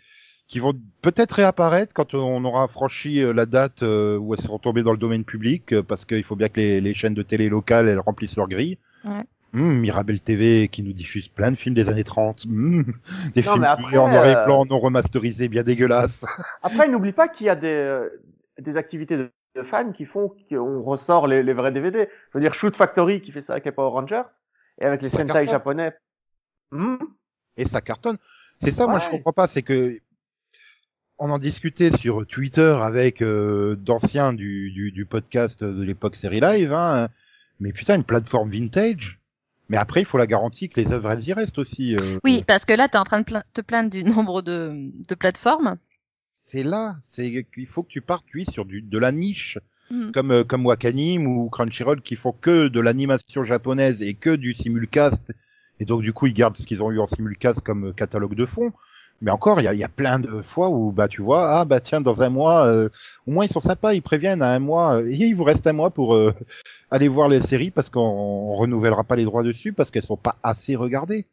qui vont peut-être réapparaître quand on aura franchi euh, la date où elles seront tombées dans le domaine public, parce qu'il faut bien que les, les chaînes de télé locales, elles remplissent leur grille. Ouais. Hum, Mirabel TV qui nous diffuse plein de films des années 30. Hum, des Non, films après, en noir et euh, blanc, non remasterisés, bien dégueulasses. Après, n'oublie pas qu'il y a des, euh, des activités de, de fans qui font qu'on ressort les, les vrais DVD. Je veux dire, Shoot Factory qui fait ça avec les Power Rangers et avec les Ça Sentai cartonne. japonais. Hmm. et ça cartonne. C'est ça, moi je comprends pas, c'est que on en discutait sur Twitter avec euh, d'anciens du, du, du podcast de l'époque série live, hein, mais putain une plateforme vintage. Mais après il faut la garantie que les œuvres elles y restent aussi. euh, Oui, parce que là, tu es en train de pla- te plaindre du nombre de, de plateformes. C'est là, c'est qu'il faut que tu partes oui sur du de la niche. Mhm. Comme euh, comme Wakanim ou Crunchyroll qui font que de l'animation japonaise et que du simulcast et donc du coup ils gardent ce qu'ils ont eu en simulcast comme catalogue de fond. Mais encore, il y a, y a plein de fois où bah tu vois, ah bah tiens dans un mois, euh, au moins ils sont sympas, ils préviennent à un mois, euh, et il vous reste un mois pour euh, aller voir les séries parce qu'on on renouvellera pas les droits dessus parce qu'elles sont pas assez regardées.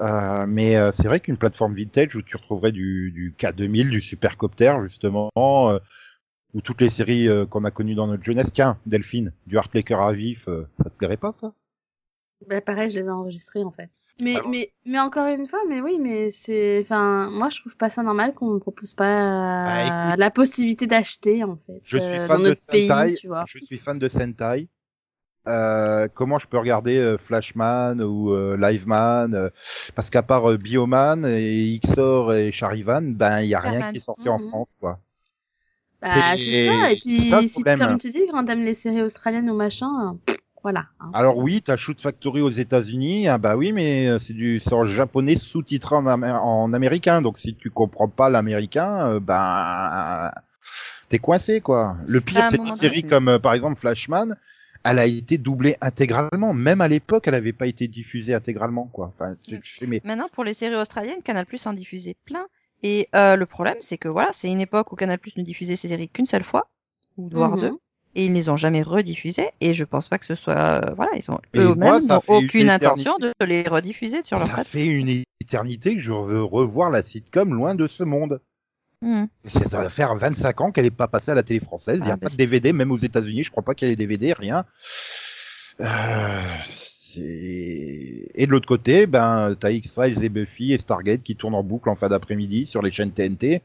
Euh, mais euh, c'est vrai qu'une plateforme vintage où tu retrouverais du, du K2000, du Supercopter justement, euh, ou toutes les séries euh, qu'on a connues dans notre jeunesse. Tiens, Delphine, du Heartbreaker à vif, euh, ça te plairait pas ça? Bah, pareil, je les ai enregistrés en fait. Mais, mais, mais encore une fois, mais oui, mais c'est, enfin, moi je trouve pas ça normal qu'on ne propose pas euh, Bah, écoute, la possibilité d'acheter en fait. Je suis euh, fan dans de notre pays, Sentai. tu vois. Je suis fan de Sentai. Euh, comment je peux regarder euh, Flashman ou euh, Liveman euh, Parce qu'à part euh, Bioman et Xor et Charivan, ben il y a rien qui est sorti en Mhm. France quoi. Bah, c'est- ça. Et puis, ça si, comme tu dis, quand t'aimes les séries australiennes ou machin, euh, voilà. hein. Alors oui, t'as Shoot Factory aux États-Unis, ah bah oui, mais euh, c'est du en japonais sous-titré en, amé- en américain, donc si tu comprends pas l'américain, euh, ben t'es coincé quoi. Le pire, À un c'est une série comme euh, par exemple Flashman, elle a été doublée intégralement, même à l'époque, elle avait pas été diffusée intégralement quoi. Enfin, tu- tu fais, mais Maintenant, pour les séries australiennes, Canal Plus en diffusait plein. Et euh, le problème, c'est que voilà, c'est une époque où Canal Plus ne diffusait ses séries qu'une seule fois, ou voire Mhm. deux, et ils ne les ont jamais rediffusées. Et je pense pas que ce soit, euh, voilà, ils ont eux-mêmes aucune intention de les rediffuser sur leur ça fait une éternité que je veux revoir la sitcom loin de ce monde. Hmm. Ça va faire 25 ans qu'elle est pas passée à la télé française. Il n'y a Ah, bah, pas de DVD, même aux États-Unis. Je crois pas qu'il y ait des DVD, rien. Euh, et de l'autre côté, ben, t'as X-Files et Buffy et Stargate qui tournent en boucle en fin d'après-midi sur les chaînes TNT.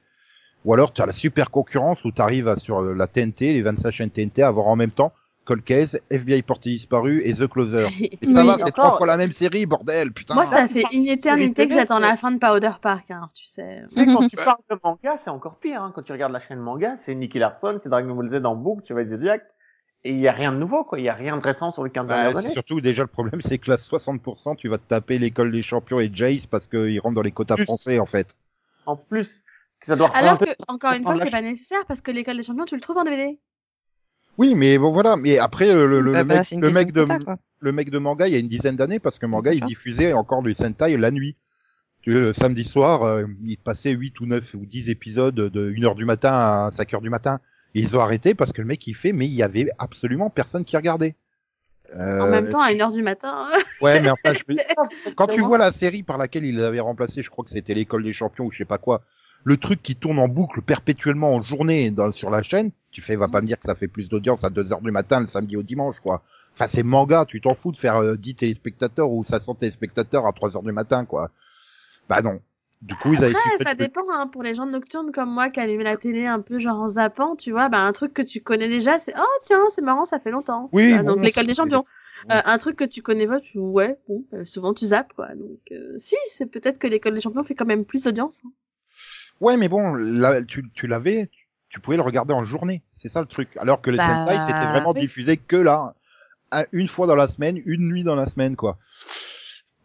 Ou alors t'as la super concurrence où t'arrives à- sur la TNT, les 25 chaînes TNT, à avoir en même temps Cold Case, FBI porté disparu et The Closer. Et Oui, ça va, c'est encore. trois fois la même série, bordel, putain. Moi, ça Ah, fait une éternité que j'attends la fin de Powder Park, hein, tu sais. Tu sais, quand tu parles de manga, c'est encore pire. Hein. Quand tu regardes la chaîne manga, c'est Nicky Larson, c'est Dragon Ball Z en boucle, tu vas être Zodiac. Et il y a rien de nouveau, quoi. Il y a rien de récent sur les 15 Bah, dernières années. surtout déjà le problème, c'est que là 60%, tu vas te taper l'école des champions et Jace parce qu'ils rentrent dans les quotas Plus. français en fait. En plus, ça doit Alors que, encore une fois, c'est pas nécessaire parce que l'école des champions, tu le trouves en DVD. Oui, mais bon voilà, mais après le, Bah, mec, le mec de quota, quoi. le mec de manga, il y a une dizaine d'années parce que manga il diffusait encore du Sentai la nuit. Le samedi soir, euh, il passait 8 ou 9 ou 10 épisodes de 1h du matin à 5h du matin. Et ils ont arrêté parce que le mec il fait mais il y avait absolument personne qui regardait. Euh, En même temps, à 1h du matin. Ouais, mais enfin, je peux- quand tu vois la série par laquelle ils avaient remplacé, je crois que c'était l'école des champions ou je sais pas quoi, le truc qui tourne en boucle perpétuellement en journée dans, sur la chaîne, tu fais, va pas me dire que ça fait plus d'audience à 2 heures du matin le samedi au dimanche, quoi. Enfin, c'est manga, tu t'en fous de faire euh, 10 téléspectateurs ou 500 téléspectateurs à 3 heures du matin, quoi. Bah non. Du coup, ils avaient Après, ça dépend, hein, pour les gens nocturnes comme moi qui allument la télé un peu genre en zappant, tu vois, bah, un truc que tu connais déjà, c'est oh tiens, c'est marrant, ça fait longtemps. Oui, Bah, donc l'école des champions. Euh, un truc que tu connais pas, tu ouais, bon, euh, souvent tu zappes quoi. Donc euh, si, c'est peut-être que l'école des champions fait quand même plus d'audience. hein. Ouais, mais bon, là, tu, tu l'avais, tu, tu pouvais le regarder en journée. C'est ça le truc. Alors que les Bah, Sentai, c'était vraiment oui. diffusé que là, une fois dans la semaine, une nuit dans la semaine, quoi.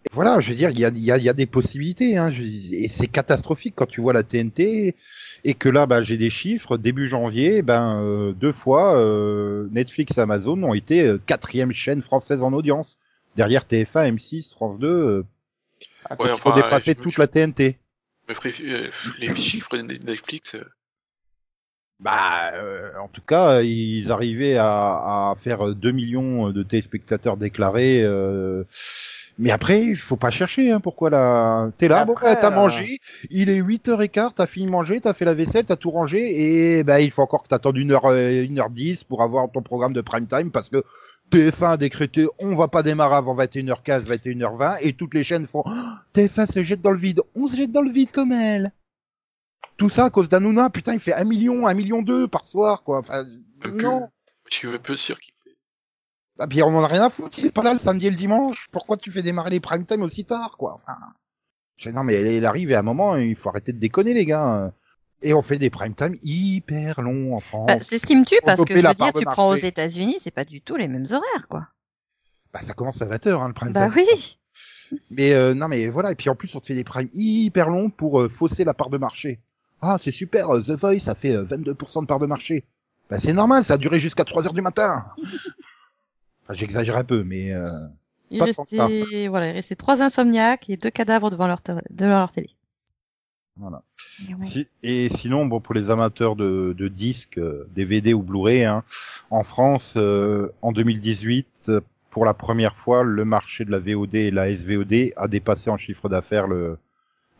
Et voilà, je veux dire, il y a, il y, a, il y a des possibilités, hein, je- et c'est catastrophique quand tu vois la TNT, et que là, bah, j'ai des chiffres, début janvier, ben, euh, deux fois, euh, Netflix et Amazon ont été euh, quatrième chaîne française en audience. Derrière TF1, M6, France 2, euh, Attends, Ouais, il faut enfin, dépasser toute la TNT. Euh, les chiffres de Netflix, euh, Bah, euh, en tout cas, ils arrivaient à, à faire 2 millions de téléspectateurs déclarés. euh, Mais après, il faut pas chercher. Hein, pourquoi là T'es là, bon, bah, t'as euh, mangé. Il est 8h15, t'as fini de manger, t'as fait la vaisselle, t'as tout rangé, et bah, il faut encore que t'attendes 1h, euh, 1h10 pour avoir ton programme de prime time parce que TF1 a décrété on va pas démarrer avant 21h15, 21h20, et toutes les chaînes font Oh, TF1 se jette dans le vide, on se jette dans le vide comme elle. Tout ça à cause d'Anouna, putain, il fait 1 million, 1 million 2 par soir, quoi. Enfin, non. je suis un peu sûr qu'il fait. Ah, puis on en a rien à foutre, il est pas là le samedi et le dimanche. Pourquoi tu fais démarrer les prime time aussi tard, quoi? Enfin, Non, mais elle, elle arrive et à un moment, il faut arrêter de déconner, les gars. Et on fait des prime time hyper longs en France. Bah, c'est ce qui me tue parce que je veux dire, tu prends aux. États-Unis, c'est pas du tout les mêmes horaires, quoi. Bah, ça commence à 20h, hein, le prime Bah time. oui. Mais euh, non, mais voilà. Et puis en plus, on te fait des primes hyper longs pour euh, fausser la part de marché. Ah, c'est super, euh, The Voice, ça fait euh, 22% de part de marché. Bah, c'est normal, ça a duré jusqu'à 3 heures du matin. Enfin, j'exagère un peu, mais euh, Il restait, voilà, il restait trois insomniaques et deux cadavres devant leur, te- devant leur télé. Voilà. Et ouais. Si- et sinon, bon, pour les amateurs de, de disques, euh, DVD ou Blu-ray, hein, en France, euh, en 2018, euh, pour la première fois, le marché de la VOD et la SVOD a dépassé en chiffre d'affaires le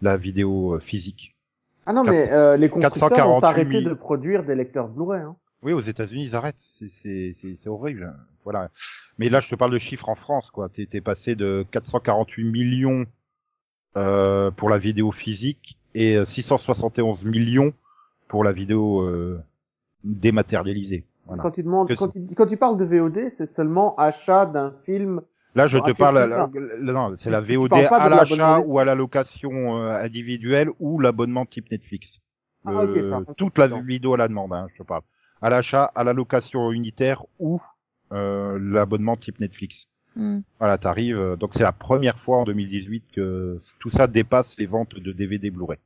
la vidéo euh, physique. Ah non, mais euh, les constructeurs 448 ont arrêté 000. de produire des lecteurs Blu-ray. Hein. Oui, aux États-Unis, ils arrêtent. C'est- C'est c'est- c'est horrible. Voilà. Mais là, je te parle de chiffres en France, quoi. T'es t'es passé de 448 millions euh, pour la vidéo physique et euh, 671 millions pour la vidéo euh, dématérialisée. Voilà. Quand tu demandes, Que quand tu, quand tu parles de VOD, c'est seulement achat d'un film. Là, je te parle, la- la- non, c'est la VOD à l'achat ou à la location euh, individuelle ou l'abonnement type Netflix. Ah, ok, Le- ça, toute la vidéo à la demande, hein, je te parle. À l'achat, à la location unitaire ou euh, l'abonnement type Netflix. Hmm. Voilà, t'arrives. euh, donc c'est la première fois en 2018 que tout ça dépasse les ventes de DVD Blu-ray.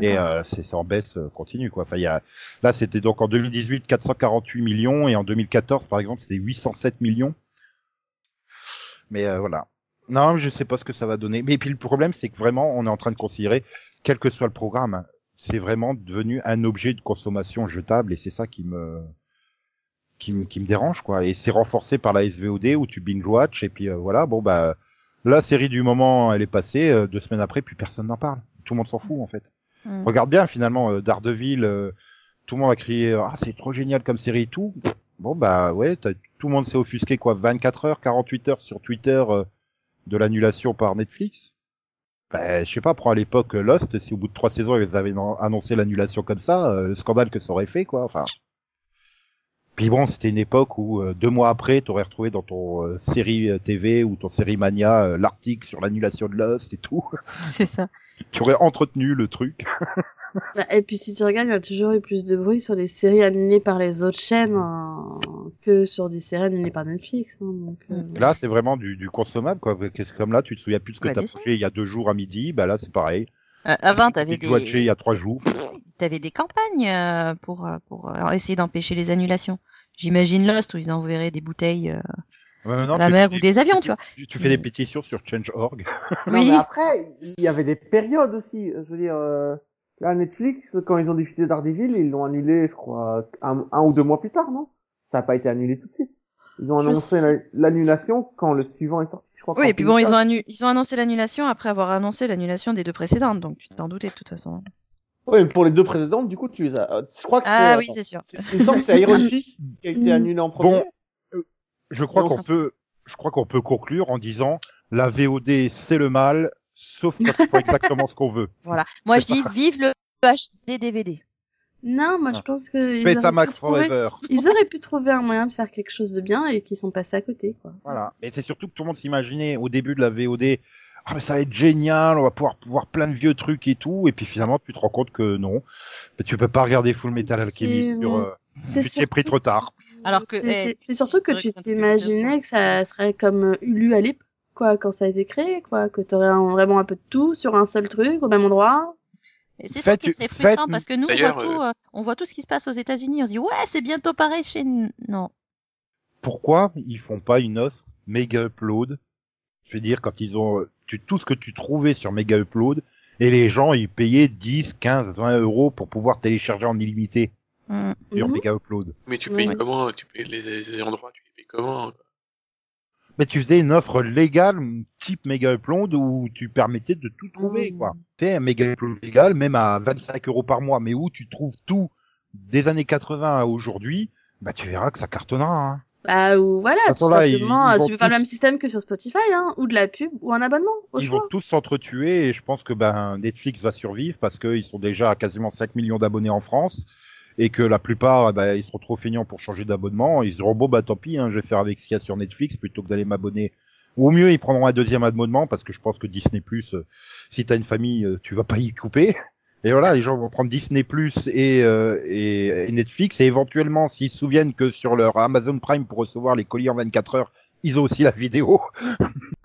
Et euh, c'est c'est en baisse euh, continue quoi. Enfin, il y a là c'était donc en 2018 448 millions et en 2014 par exemple c'était 807 millions. Mais euh, voilà. Non, je sais pas ce que ça va donner. Mais puis le problème c'est que vraiment on est en train de considérer quel que soit le programme, hein, c'est vraiment devenu un objet de consommation jetable et c'est ça qui me qui me qui me dérange quoi. Et c'est renforcé par la SVOD où tu binge watch et puis euh, voilà bon bah la série du moment elle est passée euh, deux semaines après puis personne n'en parle. Tout le monde s'en fout en fait. Hmm. Regarde bien finalement euh, Daredevil, euh, tout le monde a crié ah c'est trop génial comme série et tout. Bon bah ouais, tout le monde s'est offusqué quoi 24 heures, 48 heures sur Twitter euh, de l'annulation par Netflix. Bah, je sais pas, prends à l'époque euh, Lost, si au bout de trois saisons ils avaient annoncé l'annulation comme ça, euh, le scandale que ça aurait fait quoi. Enfin. Puis bon, c'était une époque où euh, deux mois après, tu aurais retrouvé dans ton euh, série euh, TV ou ton série Mania euh, l'article sur l'annulation de Lost et tout. C'est ça. tu aurais entretenu le truc. Bah, et puis si tu regardes, il y a toujours eu plus de bruit sur les séries annulées par les autres chaînes hein, que sur des séries annulées par Netflix. hein, donc, euh, Mm. Là, c'est vraiment du, du consommable, quoi. Qu'est-ce- Comme là, tu te souviens plus de ce que Bah, t'as touché il y a deux jours à midi. Bah là, c'est pareil. Euh, avant, t'avais Tu il y des, a trois jours. t'avais des campagnes euh, pour euh, pour euh, essayer d'empêcher les annulations. J'imagine Lost où ils enverraient des bouteilles euh, Ouais, à la mer ou des avions, tu vois. Tu, tu fais des pétitions sur Change.org. Non, Oui. mais après, il y avait des périodes aussi. Je veux dire, euh, là, Netflix, quand ils ont diffusé Daredevil, ils l'ont annulé, je crois, un, un ou deux mois plus tard, non? Ça n'a pas été annulé tout de suite. Ils ont annoncé l'annulation quand le suivant est sorti, je crois. Oui, et puis bon, ils ont, pilotage. annu- ils ont annoncé l'annulation après avoir annoncé l'annulation des deux précédentes, donc tu t'en doutais de toute façon. Oui, mais pour les deux précédentes, du coup, tu les as. euh, Je crois que Ah c'est- oui, c'est sûr. Il me semble que c'est Iron Fist qui a été annulé en premier. Bon, euh, je crois qu'on peut, je crois qu'on peut conclure en disant la VOD c'est le mal, sauf quand ils font exactement ce qu'on veut. Voilà. Moi, je C'est dis vive le HD DVD. Non, moi je pense que ils Betamax auraient, pu trouver... forever. ils auraient pu trouver un moyen de faire quelque chose de bien et qu'ils sont passés à côté. Quoi. Voilà. Et c'est surtout que tout le monde s'imaginait au début de la VOD, ah mais ça va être génial, on va pouvoir voir plein de vieux trucs et tout, et puis finalement tu te rends compte que non, mais tu peux pas regarder Full Metal Alchemist C'est- sur, euh, C'est tu t'es pris trop tard. Alors que, C'est- eh, surtout que tu t'imaginais que ça serait comme euh, Hulu à l'époque, quoi, quand ça a été créé, quoi, que t'aurais un- vraiment un peu de tout sur un seul truc au même endroit. Et c'est ça qui est frustrant parce que nous, on voit, tout, euh, on voit tout ce qui se passe aux États-Unis. On se dit, ouais, c'est bientôt pareil chez nous. Non. Pourquoi ils font pas une offre Mega Upload? Je veux dire, quand ils ont euh, tu, tout ce que tu trouvais sur Mega Upload, et les gens ils payaient 10, 15, 20 euros pour pouvoir télécharger en illimité Mm. sur Mhm. Mega Upload. Mais tu payes Ouais. comment? Tu payes les, les endroits, tu les payes comment? Mais tu faisais une offre légale, type Mega Upload, où tu permettais de tout trouver, Mhm. quoi. Fais un Mega Upload légal, même à 25 euros par mois, mais où tu trouves tout des années 80 à aujourd'hui, bah tu verras que ça cartonnera. Hein. Bah, ou voilà, De tout ils- simplement, ils euh, tu veux faire le même système que sur Spotify, hein, ou de la pub, ou un abonnement, au Ils choix. vont tous s'entretuer et je pense que ben Netflix va survivre parce qu'ils sont déjà à quasiment 5 millions d'abonnés en France et que la plupart ben, ils seront trop feignants pour changer d'abonnement. Ils diront bon bah tant pis, hein, je vais faire avec ce qu'il y a sur Netflix plutôt que d'aller m'abonner. Ou au mieux ils prendront un deuxième abonnement parce que je pense que Disney Plus, euh, si t'as une famille, euh, tu vas pas y couper. Et voilà, les gens vont prendre Disney Plus et, euh, et, et Netflix et éventuellement s'ils se souviennent que sur leur Amazon Prime pour recevoir les colis en 24 heures, ils ont aussi la vidéo.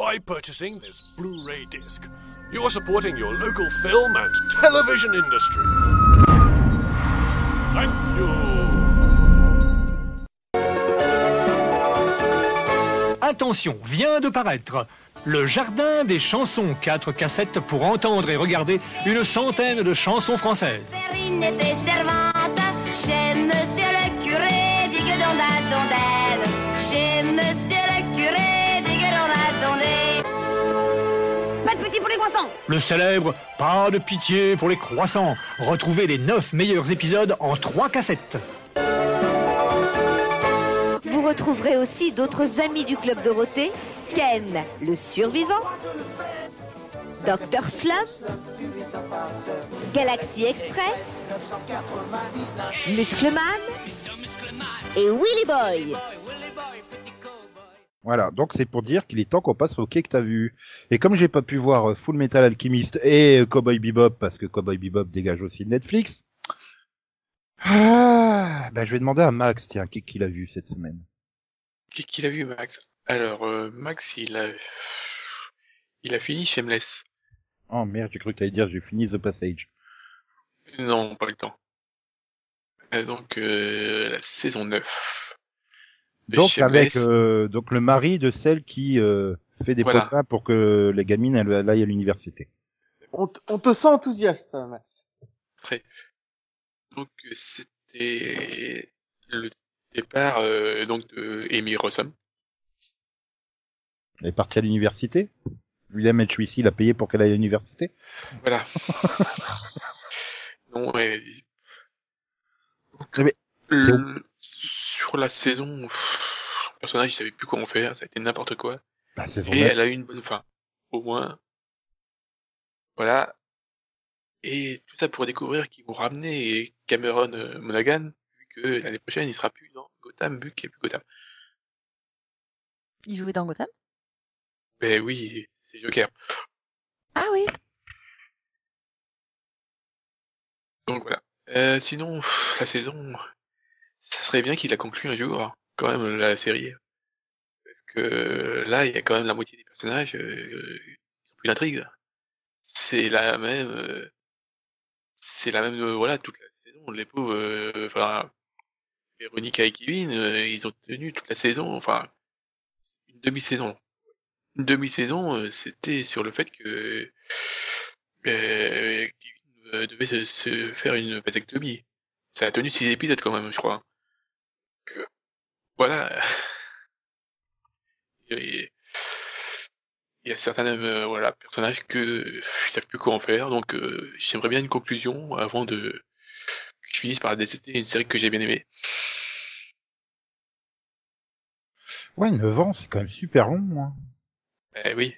Attention, vient de paraître Le Jardin des chansons, quatre cassettes pour entendre et regarder une centaine de chansons françaises. Pour les croissants Le célèbre Pas de pitié pour les croissants. Retrouvez les 9 meilleurs épisodes en trois cassettes. Vous retrouverez aussi d'autres amis du Club Dorothée, Ken, le survivant, Dr Slum, Galaxy Express, Muscleman et Willy Boy. Voilà, donc c'est pour dire qu'il est temps qu'on passe au quai que t'as vu. Et comme j'ai pas pu voir euh, Full Metal Alchemist et euh, Cowboy Bebop, parce que Cowboy Bebop dégage aussi de Netflix, ah, bah, je vais demander à Max, tiens, qu'est-ce qu'il a vu cette semaine? Qu'est-ce qu'il a vu, Max? Alors, euh, Max, il a... Il a fini Shameless. Oh merde, j'ai cru que t'allais dire j'ai fini The Passage. Non, pas le temps. Donc, euh, la saison 9. Donc avec euh, donc le mari de celle qui euh, fait des Voilà. potins pour que les gamines elles, elles aillent à l'université. On, on te sent enthousiaste, hein, Max. Après. Donc, euh, c'était le départ euh, donc de Amy Rossum. Elle est partie à l'université. William H. Macy l'a payé pour qu'elle aille à l'université. Voilà. non, et... Donc, Mais le- sur la saison, pff, le personnage, il savait plus quoi en faire, ça a été n'importe quoi. La saison Et 9. elle a eu une bonne fin. Au moins. Voilà. Et tout ça pour découvrir qu'ils vont ramener Cameron euh, Monaghan, vu que l'année prochaine, il sera plus dans Gotham, vu qu'il n'y a plus Gotham. Il jouait dans Gotham? Ben oui, c'est Joker. Ah oui. Donc voilà. Euh, sinon, la saison, ça serait bien qu'il la conclue un jour, quand même, la série. Parce que là, il y a quand même la moitié des personnages, euh, ils ont plus d'intrigue. C'est la même, euh, c'est la même, euh, voilà, toute la saison. Les pauvres, euh, enfin, Véronica et Kevin, ils ont tenu toute la saison, enfin, une demi-saison. Une demi-saison, c'était sur le fait que Kevin devait se, se faire une vasectomie. Ça a tenu six épisodes quand même, je crois. Voilà. Il y a certains euh, voilà, personnages que ils savent plus quoi en faire, donc euh, j'aimerais bien une conclusion avant de que je finisse par détester une série que j'ai bien aimée. Ouais, 9 ans, c'est quand même super long. Hein. Eh oui.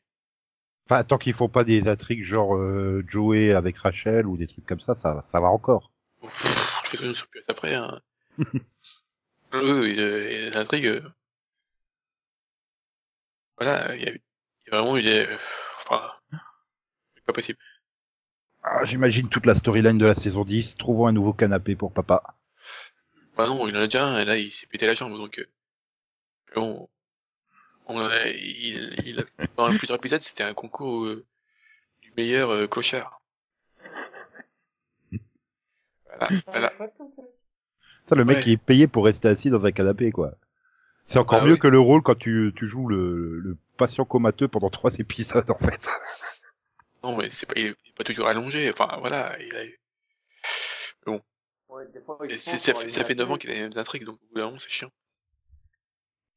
Enfin, tant qu'ils font pas des intrigues genre euh, Joey avec Rachel ou des trucs comme ça, ça, ça va encore. Pff, je fais ça sur PS après. Hein. A des intrigues. euh, Voilà, il y a, il y a vraiment eu des. Enfin, c'est pas possible. Ah, J'imagine toute la storyline de la saison 10. Trouvons un nouveau canapé pour papa. Bah non, il en a déjà un, et là il s'est pété la jambe, donc euh, on, on a- il, il a, dans plusieurs épisodes, c'était un concours euh, du meilleur euh, clochard. Voilà, voilà. Ça, le mec Ouais. qui est payé pour rester assis dans un canapé, quoi. C'est encore Ah mieux oui. que le rôle quand tu, tu joues le, le patient comateux pendant trois épisodes, en fait. Non, mais c'est pas, il est pas toujours allongé, enfin voilà, il a, bon, Ouais, des fois, ça fait, ça fait animer 9 ans qu'il a les mêmes intrigues, donc au bout d'un moment c'est chiant.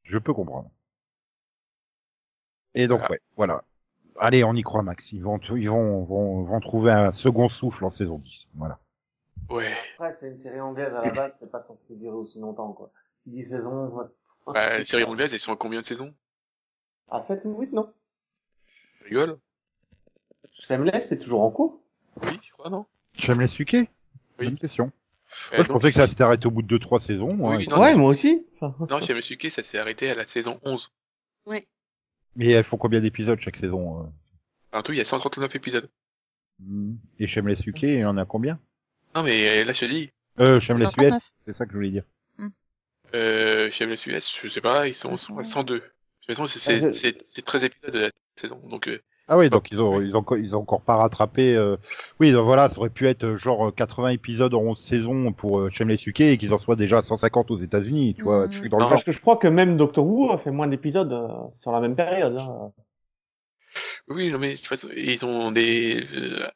Je peux comprendre. Et donc, Voilà. ouais, voilà. Allez, on y croit, Max. Ils vont, ils vont, vont, vont trouver un second souffle en saison 10. Voilà. Ouais, Après, c'est une série anglaise à la base, c'est pas censé durer aussi longtemps, quoi. 10 saisons, ouais. bah, les séries anglaises, elles sont à combien de saisons? À 7 ou 8, non? Tu rigoles? Shameless, c'est toujours en cours. Oui, je crois, non? Shameless Suké Oui. Bonne question. Moi, je pensais que ça s'était arrêté au bout de 2-3 saisons. moi. Oui, non, ouais, moi aussi. Non, chez Monsieur K, ça s'est arrêté à la saison 11. Mais elles font combien d'épisodes chaque saison euh? En tout, il y a 139 épisodes. Hmm. Et Shameless Suké, il y en a combien? Non, mais là, je te dis, Euh, Shameless 139. US, c'est ça que je voulais dire. euh, chez MS US, je sais pas, ils sont, sont à 102. De toute façon, c'est- c'est Ah, je- c'est- c'est 13 épisodes de la saison, donc euh, Ah oui, donc ils ont, ils ont, encore- ils ont encore pas rattrapé. euh, Oui, donc voilà, ça aurait pu être euh, genre euh, 80 épisodes en 11 saisons pour euh, Shameless UK et qu'ils en soient déjà à 150 aux États-Unis, tu vois, dans le Non, genre. parce que je crois que même Doctor Who a fait moins d'épisodes euh, sur la même période. Hein. oui, non, mais de toute façon, ils ont des, euh,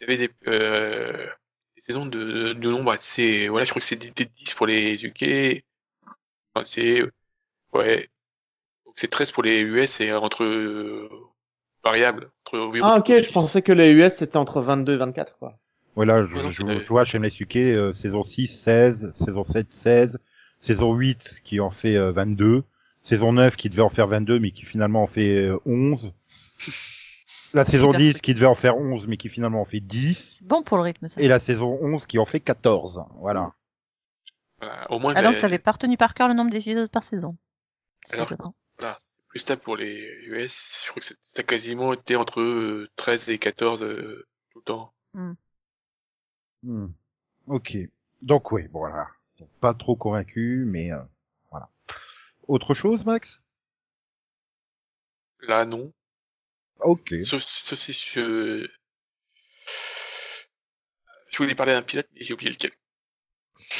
ils avaient des, euh, des saisons de, de nombre assez, voilà, je crois que c'est des, des 10 pour les UK, enfin, c'est, ouais, donc c'est 13 pour les US et entre, euh, variables, entre environ Ah, ok, 10. je pensais que les US c'était entre 22 et 24, quoi. Voilà, je, Ah non, je, je vois Shameless UK, euh, saison 6, 16, saison 7, 16, saison 8 qui en fait euh, 22, saison 9 qui devait en faire 22 mais qui finalement en fait euh, 11, la saison Super 10 truc. qui devait en faire 11 mais qui finalement en fait 10, C'est bon pour le rythme, ça. et la saison 11 qui en fait 14. Voilà. Voilà, au moins, Ah donc t'avais pas retenu par cœur le nombre d'épisodes par saison. C'est Alors. Voilà, c'est plus stable pour les US. Je crois que ça a quasiment été entre euh, 13 et 14 euh, tout le temps. Hmm. Ok. Donc oui, bon, voilà. Pas trop convaincu, mais euh, voilà. Autre chose, Max? Là, non. Ok. Sauf, sauf si je... Je voulais parler d'un pilote, mais j'ai oublié lequel.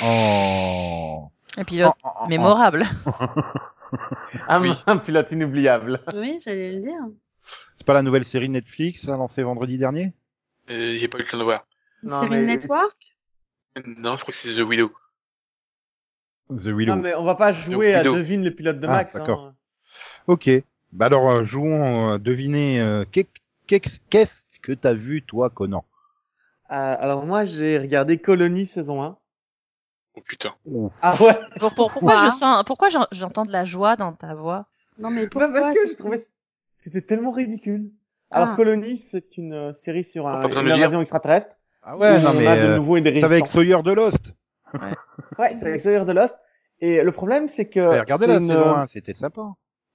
Oh. Et puis l'autre, Oh, oh, oh, mémorable. Un, Oui. un pilote inoubliable. Oui, j'allais le dire. C'est pas la nouvelle série Netflix là, lancée vendredi dernier? Euh, j'ai pas eu le temps de voir. Une Non, série mais- Network? Non, je crois que c'est The Widow. The Willow. Non, mais on va pas jouer à devine le pilote de Ah, Max. d'accord. Hein. Ok. Bah alors, euh, jouons, euh, devinez, euh, qu'est- qu'est-ce qu'est-ce que t'as vu, toi, Conan? Euh, alors moi j'ai regardé Colony saison 1. Oh putain. Ah ouais Pour- pour- pourquoi Quoi je sens, pourquoi j'en- j'entends de la joie dans ta voix? Non, mais Ouais, pourquoi parce que je c'est- trouvais c'était tellement ridicule. Alors Ah. Colony c'est une euh, série sur un, une invasion extraterrestre. Ah ouais, non on mais euh, nouveau une des c'est avec. Sawyer de Lost. Ouais, c'est l'extérieur de Lost. Et le problème, c'est que. Regardez la une- saison 1, c'était sympa.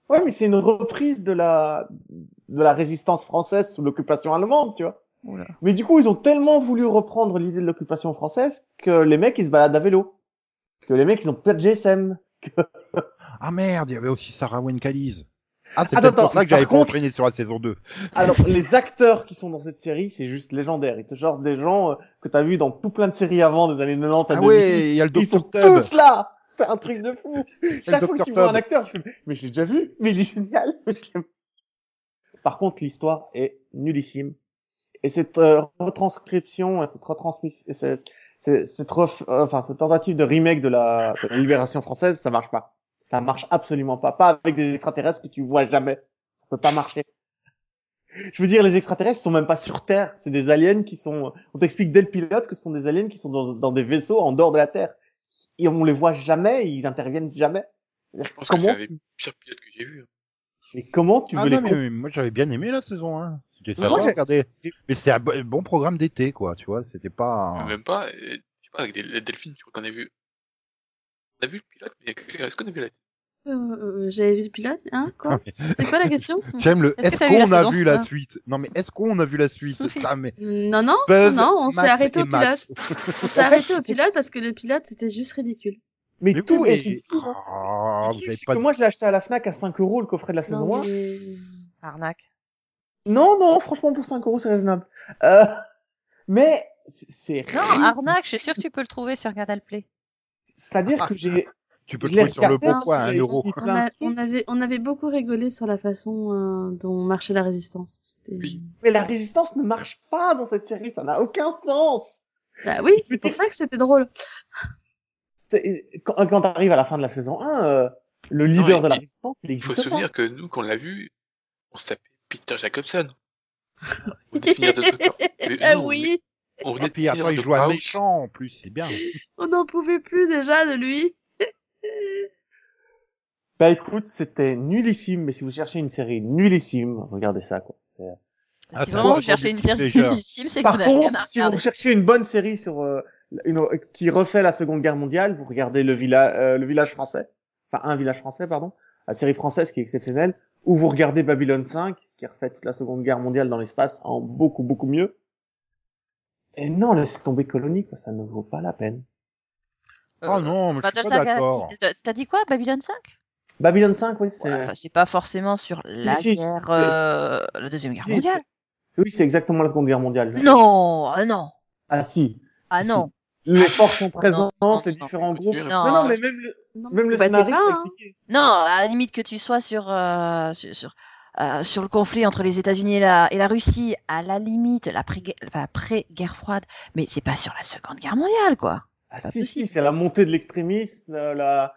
Ouais, mais c'est une reprise de la de la résistance française sous l'occupation allemande, tu vois. Oula. Mais du coup, ils ont tellement voulu reprendre l'idée de l'occupation française que les mecs ils se baladent à vélo, que les mecs ils ont pas de GSM. Ah merde, il y avait aussi Sarah Wenkalise. Ah, c'est pour ça que j'avais pas contre- entraîné sur la saison 2. Alors, les acteurs qui sont dans cette série, c'est juste légendaire. Ils te genre des gens euh, que t'as vu dans tout plein de séries avant des années 90 à Ah 2000. ouais, il y a le Ils sont. Tub. tous là. C'est un truc de fou. Chaque fois que tu vois un acteur, tu fais, mais je l'ai déjà vu, mais il est génial. Par contre, l'histoire est nullissime. Et cette euh, retranscription, et cette retransmission, et cette, cette, cette ref- euh, enfin, cette tentative de remake de la, de la libération française, ça marche pas. Ça marche absolument pas. Pas avec des extraterrestres que tu vois jamais. Ça peut pas marcher. Je veux dire, les extraterrestres sont même pas sur Terre. C'est des aliens qui sont, on t'explique dès le pilote que ce sont des aliens qui sont dans, dans des vaisseaux en dehors de la Terre. Et on les voit jamais, ils interviennent jamais. Je pense que c'est Comment, un des pires pilotes que j'ai vu. mais comment tu veux Ah les non, mais, moi j'avais bien aimé la saison 1. C'était j'ai- regardez. Mais c'était un bo- bon programme d'été, quoi, tu vois. C'était pas. Même pas, euh, je sais pas, avec des, les Delphine, je crois qu'on a vu. On a vu le pilote, mais est-ce qu'on a vu la Euh, euh, J'avais vu le pilote, hein Quoi C'était quoi la question? J'aime le. Est-ce qu'on a vu? la Ah. suite? Non, mais est-ce qu'on a vu la suite? Ça, mais. Non, non, Buzz, non, on s'est arrêté au pilote. On s'est arrêté au pilote parce que le pilote c'était juste ridicule. Mais, Mais tout oui, est ridicule. Ah, c'est pas que moi, je l'ai acheté à la Fnac à 5 euros le coffret de la saison Non, 1. mais... Arnaque. Non, non, franchement, pour 5 euros, c'est raisonnable. Euh, mais, c'est- c'est Non, arnaque, je suis sûr que tu peux le trouver sur Canal Play. C'est-à-dire que j'ai, Tu peux le trouver sur le bon coin, un euro. On, a- avait, on avait beaucoup rigolé sur la façon euh, dont marchait la résistance. Oui. Mais la résistance ne marche pas dans cette série, ça n'a aucun sens. Bah oui, c'est pour ça que c'était drôle. Quand, quand t'arrives à la fin de la saison 1, euh, le leader et- de la résistance, il Il faut existe se souvenir que nous, quand on l'a vu, on tapait Peter Jacobson. On venait de finir de Doctor- Mais Ah non, mais oui, On venait Et de puis finir après, il Doctor joue un méchant en plus, c'est bien. on n'en pouvait plus déjà de lui. Bah écoute, c'était nullissime, mais si vous cherchez une série nullissime, regardez ça, quoi. C'est- Ah, si vraiment vous cherchez une série ici, c'est que Par contre, si vous cherchez une bonne série sur euh, une, qui refait la Seconde Guerre mondiale, vous regardez le, villa, euh, le village français, enfin un village français, pardon, la série française qui est exceptionnelle, ou vous regardez Babylone 5, qui refait toute la Seconde Guerre mondiale dans l'espace en beaucoup beaucoup mieux. Et non, laissez tomber Colonie, quoi, ça ne vaut pas la peine. Oh non, mais je suis pas d'accord. Galactica- T'as dit quoi, Babylon 5 Babylone 5, oui, c'est Ouais, pas forcément sur la si, guerre, c'est- euh, la deuxième guerre si, mondiale. oui, c'est exactement la Seconde Guerre mondiale. Non, ah non, Ah si. ah Si, non. Les forces sont présentes, non, les non. différents groupes. Non, Non, non, mais même le, Non, même le bah, scénariste pas, hein. Non, à la limite que tu sois sur euh, sur sur, euh, sur le conflit entre les États-Unis et la, et la Russie, à la limite, la enfin, pré-guerre froide, mais c'est pas sur la Seconde Guerre mondiale, quoi. Ah si, possible. si, c'est la montée de l'extrémisme, la,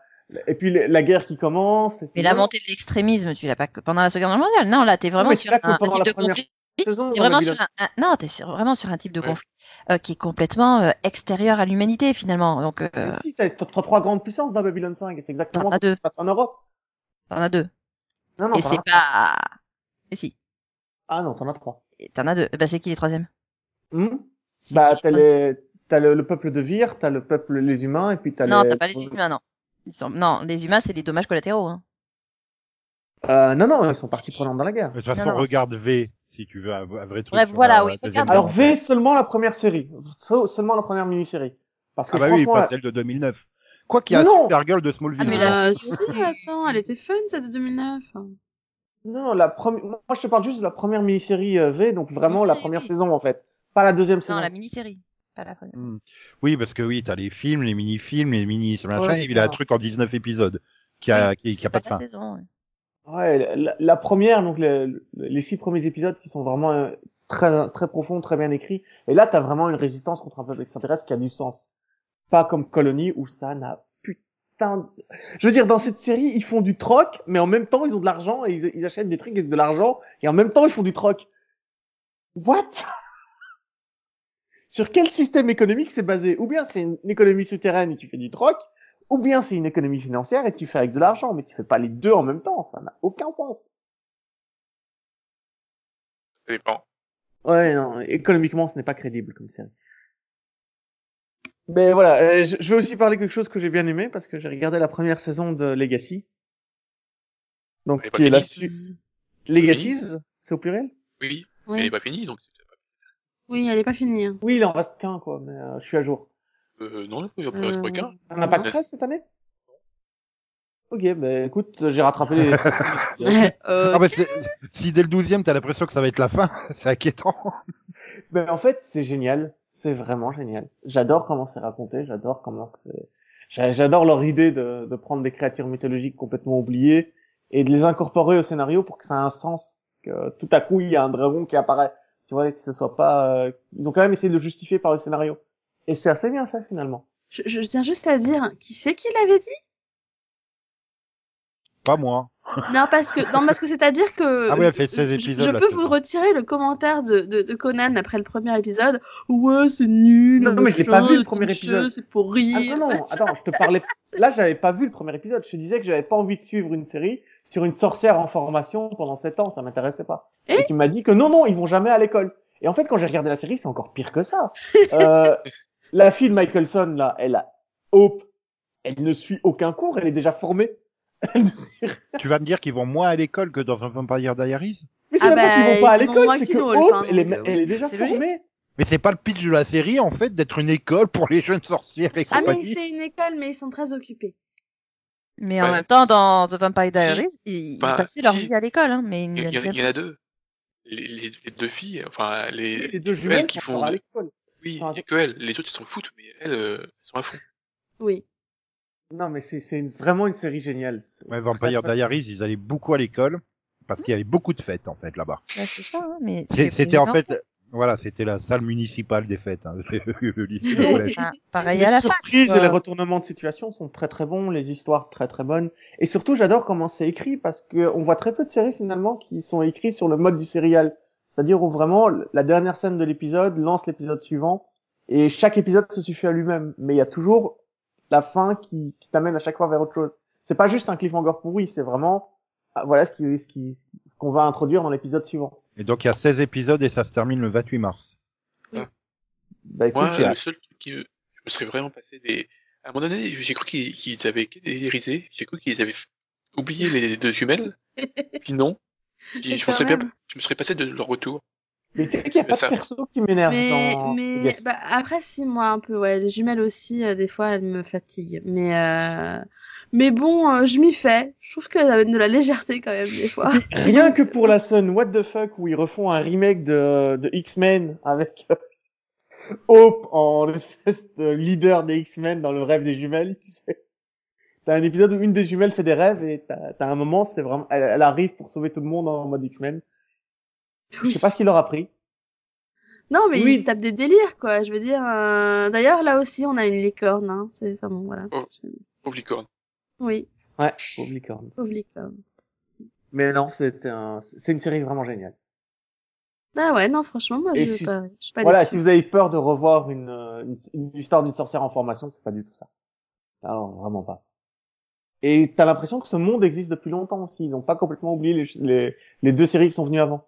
et puis la, guerre qui commence. Mais la montée de l'extrémisme, tu l'as pas que pendant la Seconde Guerre mondiale. Non, là, t'es vraiment sur un, type de conflit. saison, a vraiment sur un, un- non, t'es vraiment sur un type de Ouais. conflit euh, qui est complètement euh, extérieur à l'humanité finalement. Donc, euh, Mais si, t'as trois grandes puissances dans Babylon 5, et c'est exactement T'en as ce qui deux. se passe en Europe. t'en as deux. Non, non, Et c'est as- pas. Et si. Ah non, t'en as trois. T'en as deux. Bah, c'est qui les troisièmes? Hmm? Bah, t'as les, t'as le, le peuple de Vir, t'as le peuple, les humains, et puis t'as Non, les... t'as pas les humains, non. Ils sont... Non, les humains, c'est les dommages collatéraux. Hein. Euh, non, non, ils sont partis prenants dans la guerre. De toute façon, Non, non, regarde V, si tu veux un, vrai truc. Bref, voilà, la oui, Alors. V, seulement la première série. Se- Seulement la première mini-série. Parce que Ah bah oui, pas celle de 2009. Quoi qu'il y a Non. Supergirl de Smallville. Ah, mais là, Euh, c'est- si, attends, elle était fun, celle de 2009. Non, la première. Moi, je te parle juste de la première mini-série euh, V, donc vraiment la première oui. saison en fait, pas la deuxième saison. Non, la mini-série. Pas la première. Hmm. Oui, parce que oui, t'as les films, les mini-films, les mini machin, Ouais, et il a un truc en 19 épisodes qui a, Oui, qui, a pas de la fin. saison. ouais. Ouais, la, la première, donc les, les six premiers épisodes qui sont vraiment euh, très très profonds, très bien écrits. Et là, t'as vraiment une résistance contre un peuple extraterrestre qui a du sens. Pas comme Colony où ça n'a putain. de- Je veux dire, dans cette série, ils font du troc, mais en même temps, ils ont de l'argent et ils, ils achètent des trucs avec de l'argent et en même temps, ils font du troc. What? Sur quel système économique c'est basé? Ou bien c'est une économie souterraine et tu fais du troc, ou bien c'est une économie financière et tu fais avec de l'argent, mais tu fais pas les deux en même temps, ça n'a aucun sens. Ça dépend. Ouais, non, économiquement, ce n'est pas crédible comme série. Mais voilà, euh, je, je vais aussi parler quelque chose que j'ai bien aimé parce que j'ai regardé la première saison de Legacy. Donc, qui est la suite. Legacies, c'est au pluriel? Oui, Oui. elle est pas finie, donc c'est Oui, elle est pas finie. hein. Oui, il en reste qu'un, quoi, mais euh, je suis à jour. euh, non, il en reste pas Euh, qu'un. On n'a pas de 13 cette année? Ok, bah écoute, j'ai rattrapé les... Euh, Ah bah c'est- si dès le 12 t'as l'impression que ça va être la fin, c'est inquiétant. Ben, en fait, c'est génial. C'est vraiment génial. J'adore comment c'est raconté. J'adore comment c'est. j'a- J'adore leur idée de, de prendre des créatures mythologiques complètement oubliées et de les incorporer au scénario pour que ça ait un sens. Que tout à coup, il y a un dragon qui apparaît. Tu vois, que ce soit pas. euh, Ils ont quand même essayé de le justifier par le scénario. Et c'est assez bien fait finalement. je, je tiens juste à dire, qui c'est qui l'avait dit? Pas moi. Non, parce que non, parce que c'est-à-dire que Ah oui, elle fait 16 je- épisodes, Je, peux saison. vous retirer le commentaire de, de, de Conan après le premier épisode. Ouais, c'est nul. Non, mais je l'ai pas vu, le premier épisode. C'est pour Ah rire. non, non, attends, je te parlais. Là, j'avais pas vu le premier épisode. Je te disais que j'avais pas envie de suivre une série sur une sorcière en formation pendant 7 ans. Ça m'intéressait pas. Et Et tu m'as dit que non, non, ils vont jamais à l'école. Et en fait, quand j'ai regardé la série, c'est encore pire que ça. Euh, la fille de Michelson, là, elle a Hope. Elle ne suit aucun cours. Elle est déjà formée. Tu vas me dire qu'ils vont moins à l'école que dans un Vampire Diaries Mais c'est Ah bah, qu'ils vont pas à l'école, c'est que Hope, enfin, elle est, euh, elle est déjà formée. Mais c'est pas le pitch de la série en fait d'être une école pour les jeunes sorcières et Ah mais c'est une école, mais ils sont très occupés. Mais en Ouais. même temps, dans The Vampire Diaries, ils, ils Bah, passaient leur si. vie à l'école, hein, mais Il y, n'y en a- allaient il y en a deux. Les, les, les deux filles, enfin les, Les deux elles jumelles qui font. à l'école. Oui, Enfin, il y a que elles. Les autres ils s'en foutent, mais elles, euh, elles sont à fond. Oui. Non, mais c'est c'est une- vraiment une série géniale. Ouais, Vampire Diaries, ils allaient beaucoup à l'école parce qu'il y avait beaucoup de fêtes en fait là-bas. Ouais, c'est ça, hein, mais C'était en fait, voilà, c'était la salle municipale des fêtes, hein, le lycée, le collège. Ah, pareil les à la surprises et les retournements de situation sont très très bons, les histoires très très bonnes. Et surtout, j'adore comment c'est écrit parce que on voit très peu de séries finalement qui sont écrites sur le mode du serial. C'est-à-dire où vraiment la dernière scène de l'épisode lance l'épisode suivant et chaque épisode se suffit à lui-même. Mais il y a toujours la fin qui, qui t'amène à chaque fois vers autre chose. C'est pas juste un cliffhanger pourri, c'est vraiment ah, voilà ce qui ce qui ce qu'on va introduire dans l'épisode suivant. Et donc il y a 16 épisodes et ça se termine le 28 mars. Bah écoute, Moi, j'ai le seul truc qui me, je me serais vraiment passé des, à un moment donné, j'ai cru qu'ils qu'ils avaient dérisé, j'ai cru qu'ils avaient oublié les deux jumelles, puis non. Je me serais bien, je me serais passé de leur retour. Mais tu sais qu'il y a pas ça. de perso qui m'énerve Mais, dans mais bah, après, si, moi, un peu, ouais, les jumelles aussi, euh, des fois, elles me fatiguent. Mais, euh... mais bon, euh, je m'y fais. Je trouve qu'elles amènent de la légèreté quand même, des fois. Rien que pour la scène What the fuck où ils refont un remake de, de X-Men avec euh, Hope en espèce de leader des X-Men dans le rêve des jumelles, tu sais. T'as un épisode où une des jumelles fait des rêves et t'as t'as un moment, c'est vraiment, elle, elle arrive pour sauver tout le monde en mode X-Men. Je sais pas ce qu'il leur a pris. Non, mais Oui. ils se tapent des délires, quoi. Je veux dire, euh... d'ailleurs, là aussi, on a une licorne, hein. C'est, enfin bon, voilà. Oh. Pauvre licorne. Oui, Ouais, pauvre licorne. pauvre licorne. Mais non, c'est un, c'est une série vraiment géniale. Bah ouais, non, franchement, moi, Et je, si- pas, je suis pas Voilà, déçue. si vous avez peur de revoir une, une, une histoire d'une sorcière en formation, c'est pas du tout ça. Non, vraiment pas. Et t'as l'impression que ce monde existe depuis longtemps aussi. Ils n'ont pas complètement oublié les, les, les deux séries qui sont venues avant.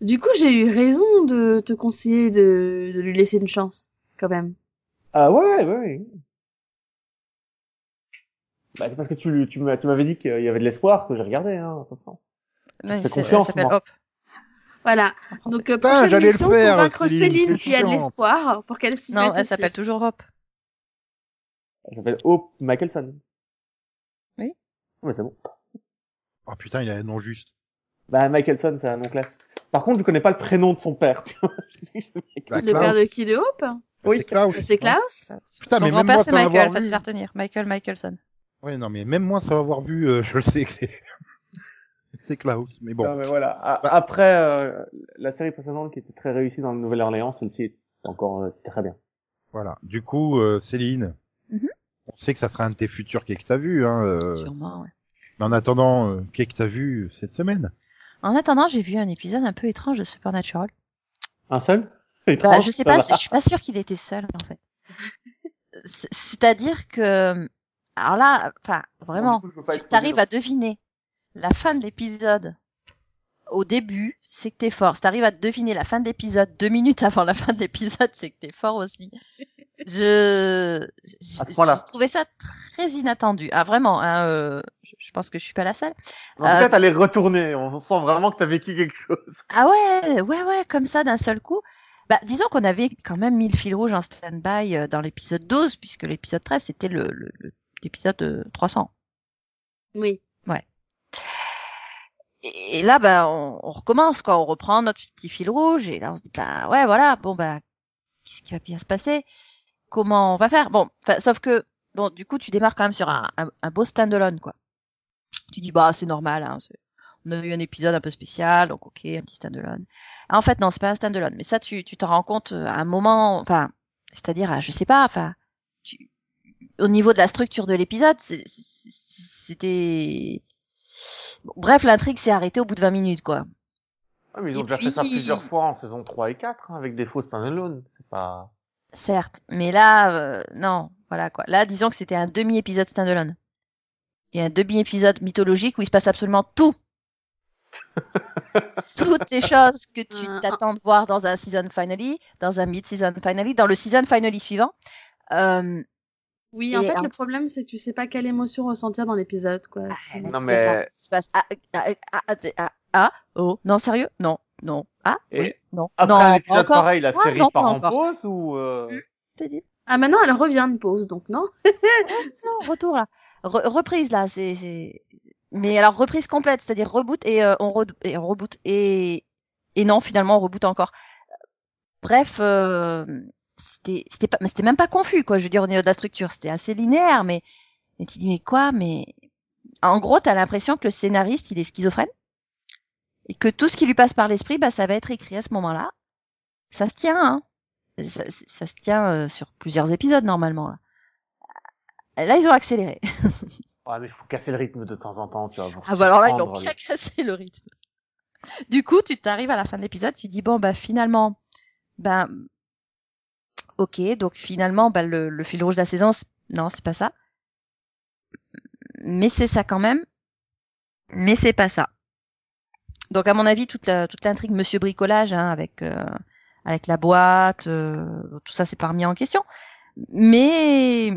Du coup, j'ai eu raison de te conseiller de, de lui laisser une chance, quand même. Ah ouais, ouais, ouais. Bah, c'est parce que tu, m'avais dit qu'il y avait de l'espoir que j'ai regardé, hein. Non, fais c'est- confiance, ça s'appelle. Hop. Voilà. Donc, euh, prochaine j'allais le faire, convaincre Céline, qui a de l'espoir pour qu'elle s'y Non, mette elle aussi. s'appelle toujours Hop. Elle s'appelle Hope Michelson. Oui. Ouais, c'est bon. Oh putain, il a un nom juste. Bah, Michelson, c'est un nom classe. Par contre, je connais pas le prénom de son père, tu vois. Je sais que c'est Michelson. Bah, Le père de qui de Hope? Oui, C'est Klaus. C'est Klaus Putain, Son mais même grand-père, moi, c'est Michael, facile vu. à retenir. Michael Michelson. Ouais, non, mais même moi, sans l'avoir vu, euh, je le sais que c'est. c'est Klaus. Mais bon. Non, mais voilà. A- Bah. Après, euh, la série précédente qui était très réussie dans le Nouvelle-Orléans, celle-ci est encore euh, très bien. Voilà. Du coup, euh, Céline, Mhm. on sait que ça sera un de tes futurs qu'est-ce que t'as vu. Hein, Sûrement, ouais. mais en attendant, qu'est-ce que t'as vu cette semaine En attendant, j'ai vu un épisode un peu étrange de Supernatural. Un seul? Bah, je sais pas, va. je suis pas sûre qu'il était seul en fait. C'est- C'est-à-dire que, alors là, enfin, vraiment, coup, tu arrives à deviner la fin de l'épisode au début, c'est que t'es fort. Si t'arrives à deviner la fin de l'épisode deux minutes avant la fin de l'épisode, c'est que t'es fort aussi. Je, je, trouvé ça très inattendu. Ah, vraiment, hein, euh, je, je pense que je suis pas la seule. En Euh, t'allais retourner. On sent vraiment que t'as vécu quelque chose. Ah ouais, ouais, ouais, comme ça d'un seul coup. Bah, disons qu'on avait quand même mis le fil rouge en stand-by euh, dans l'épisode 12, puisque l'épisode 13, c'était le, le- le- l'épisode euh, 300. Oui. Et, et là, bah, on, on recommence, quoi. On reprend notre petit fil rouge, et là, on se dit, bah, ouais, voilà, bon, bah, qu'est-ce qui va bien se passer? Comment on va faire Bon, sauf que, bon, du coup, tu démarres quand même sur un, un, un beau stand-alone, quoi. Tu dis, bah, c'est normal, hein, on a eu un épisode un peu spécial, donc ok, un petit stand-alone. En fait, non, c'est pas un stand-alone, mais ça, tu tu t'en rends compte euh, à un moment, enfin, c'est-à-dire, je sais pas, enfin, tu- au niveau de la structure de l'épisode, c'était... Bon, bref, l'intrigue s'est arrêtée au bout de 20 minutes, quoi. Ah, mais ils ont Et déjà fait ça plusieurs fois en saison 3 et 4, hein, avec des faux stand-alone. C'est pas... Certes, mais là, euh, non, voilà quoi. Là, disons que c'était un demi-épisode standalone. Et un demi-épisode mythologique où il se passe absolument tout. Toutes les choses que tu Un- t'attends de voir dans un season finale, dans un mid-season finale, dans le season finale suivant. Euh, Oui, en fait, en- le problème, c'est que tu sais pas quelle émotion ressentir dans l'épisode, quoi. Là, Non, mais- il se passe ah, ah, ah, ah, ah, ah, oh, non, sérieux? Non, non, ah, Et oui, non, Après non, un pas épisode encore. pareil, la Ah, série non, part pas en encore. pause ou... Euh... T'as dit Ah, maintenant, elle revient de pause, donc non? Non, retour là. Re- reprise là, c'est c'est mais alors reprise complète, c'est-à-dire reboot et euh, on, re- et on reboot et et non, finalement on reboot encore. Bref, euh, c'était c'était pas mais c'était même pas confus quoi, je veux dire au niveau de la structure, c'était assez linéaire mais mais tu dis mais quoi mais en gros, tu as l'impression que le scénariste, il est schizophrène? Et que tout ce qui lui passe par l'esprit, bah ça va être écrit à ce moment-là. Ça se tient hein. Ça, ça se tient euh, sur plusieurs épisodes normalement là. Là, ils ont accéléré. Ouais, mais il faut casser le rythme de temps en temps, tu vois. Ah bah alors là, ils ont bien cassé le rythme. Du coup, tu t'arrives à la fin de l'épisode, tu dis bon bah finalement, ben ok, donc finalement, bah, le, le fil rouge de la saison, non, c'est pas ça. Mais c'est ça quand même. Mais c'est pas ça. Donc à mon avis, toute la, toute l'intrigue Monsieur Bricolage, hein, avec euh, avec la boîte, euh, tout ça, c'est pas remis en question. Mais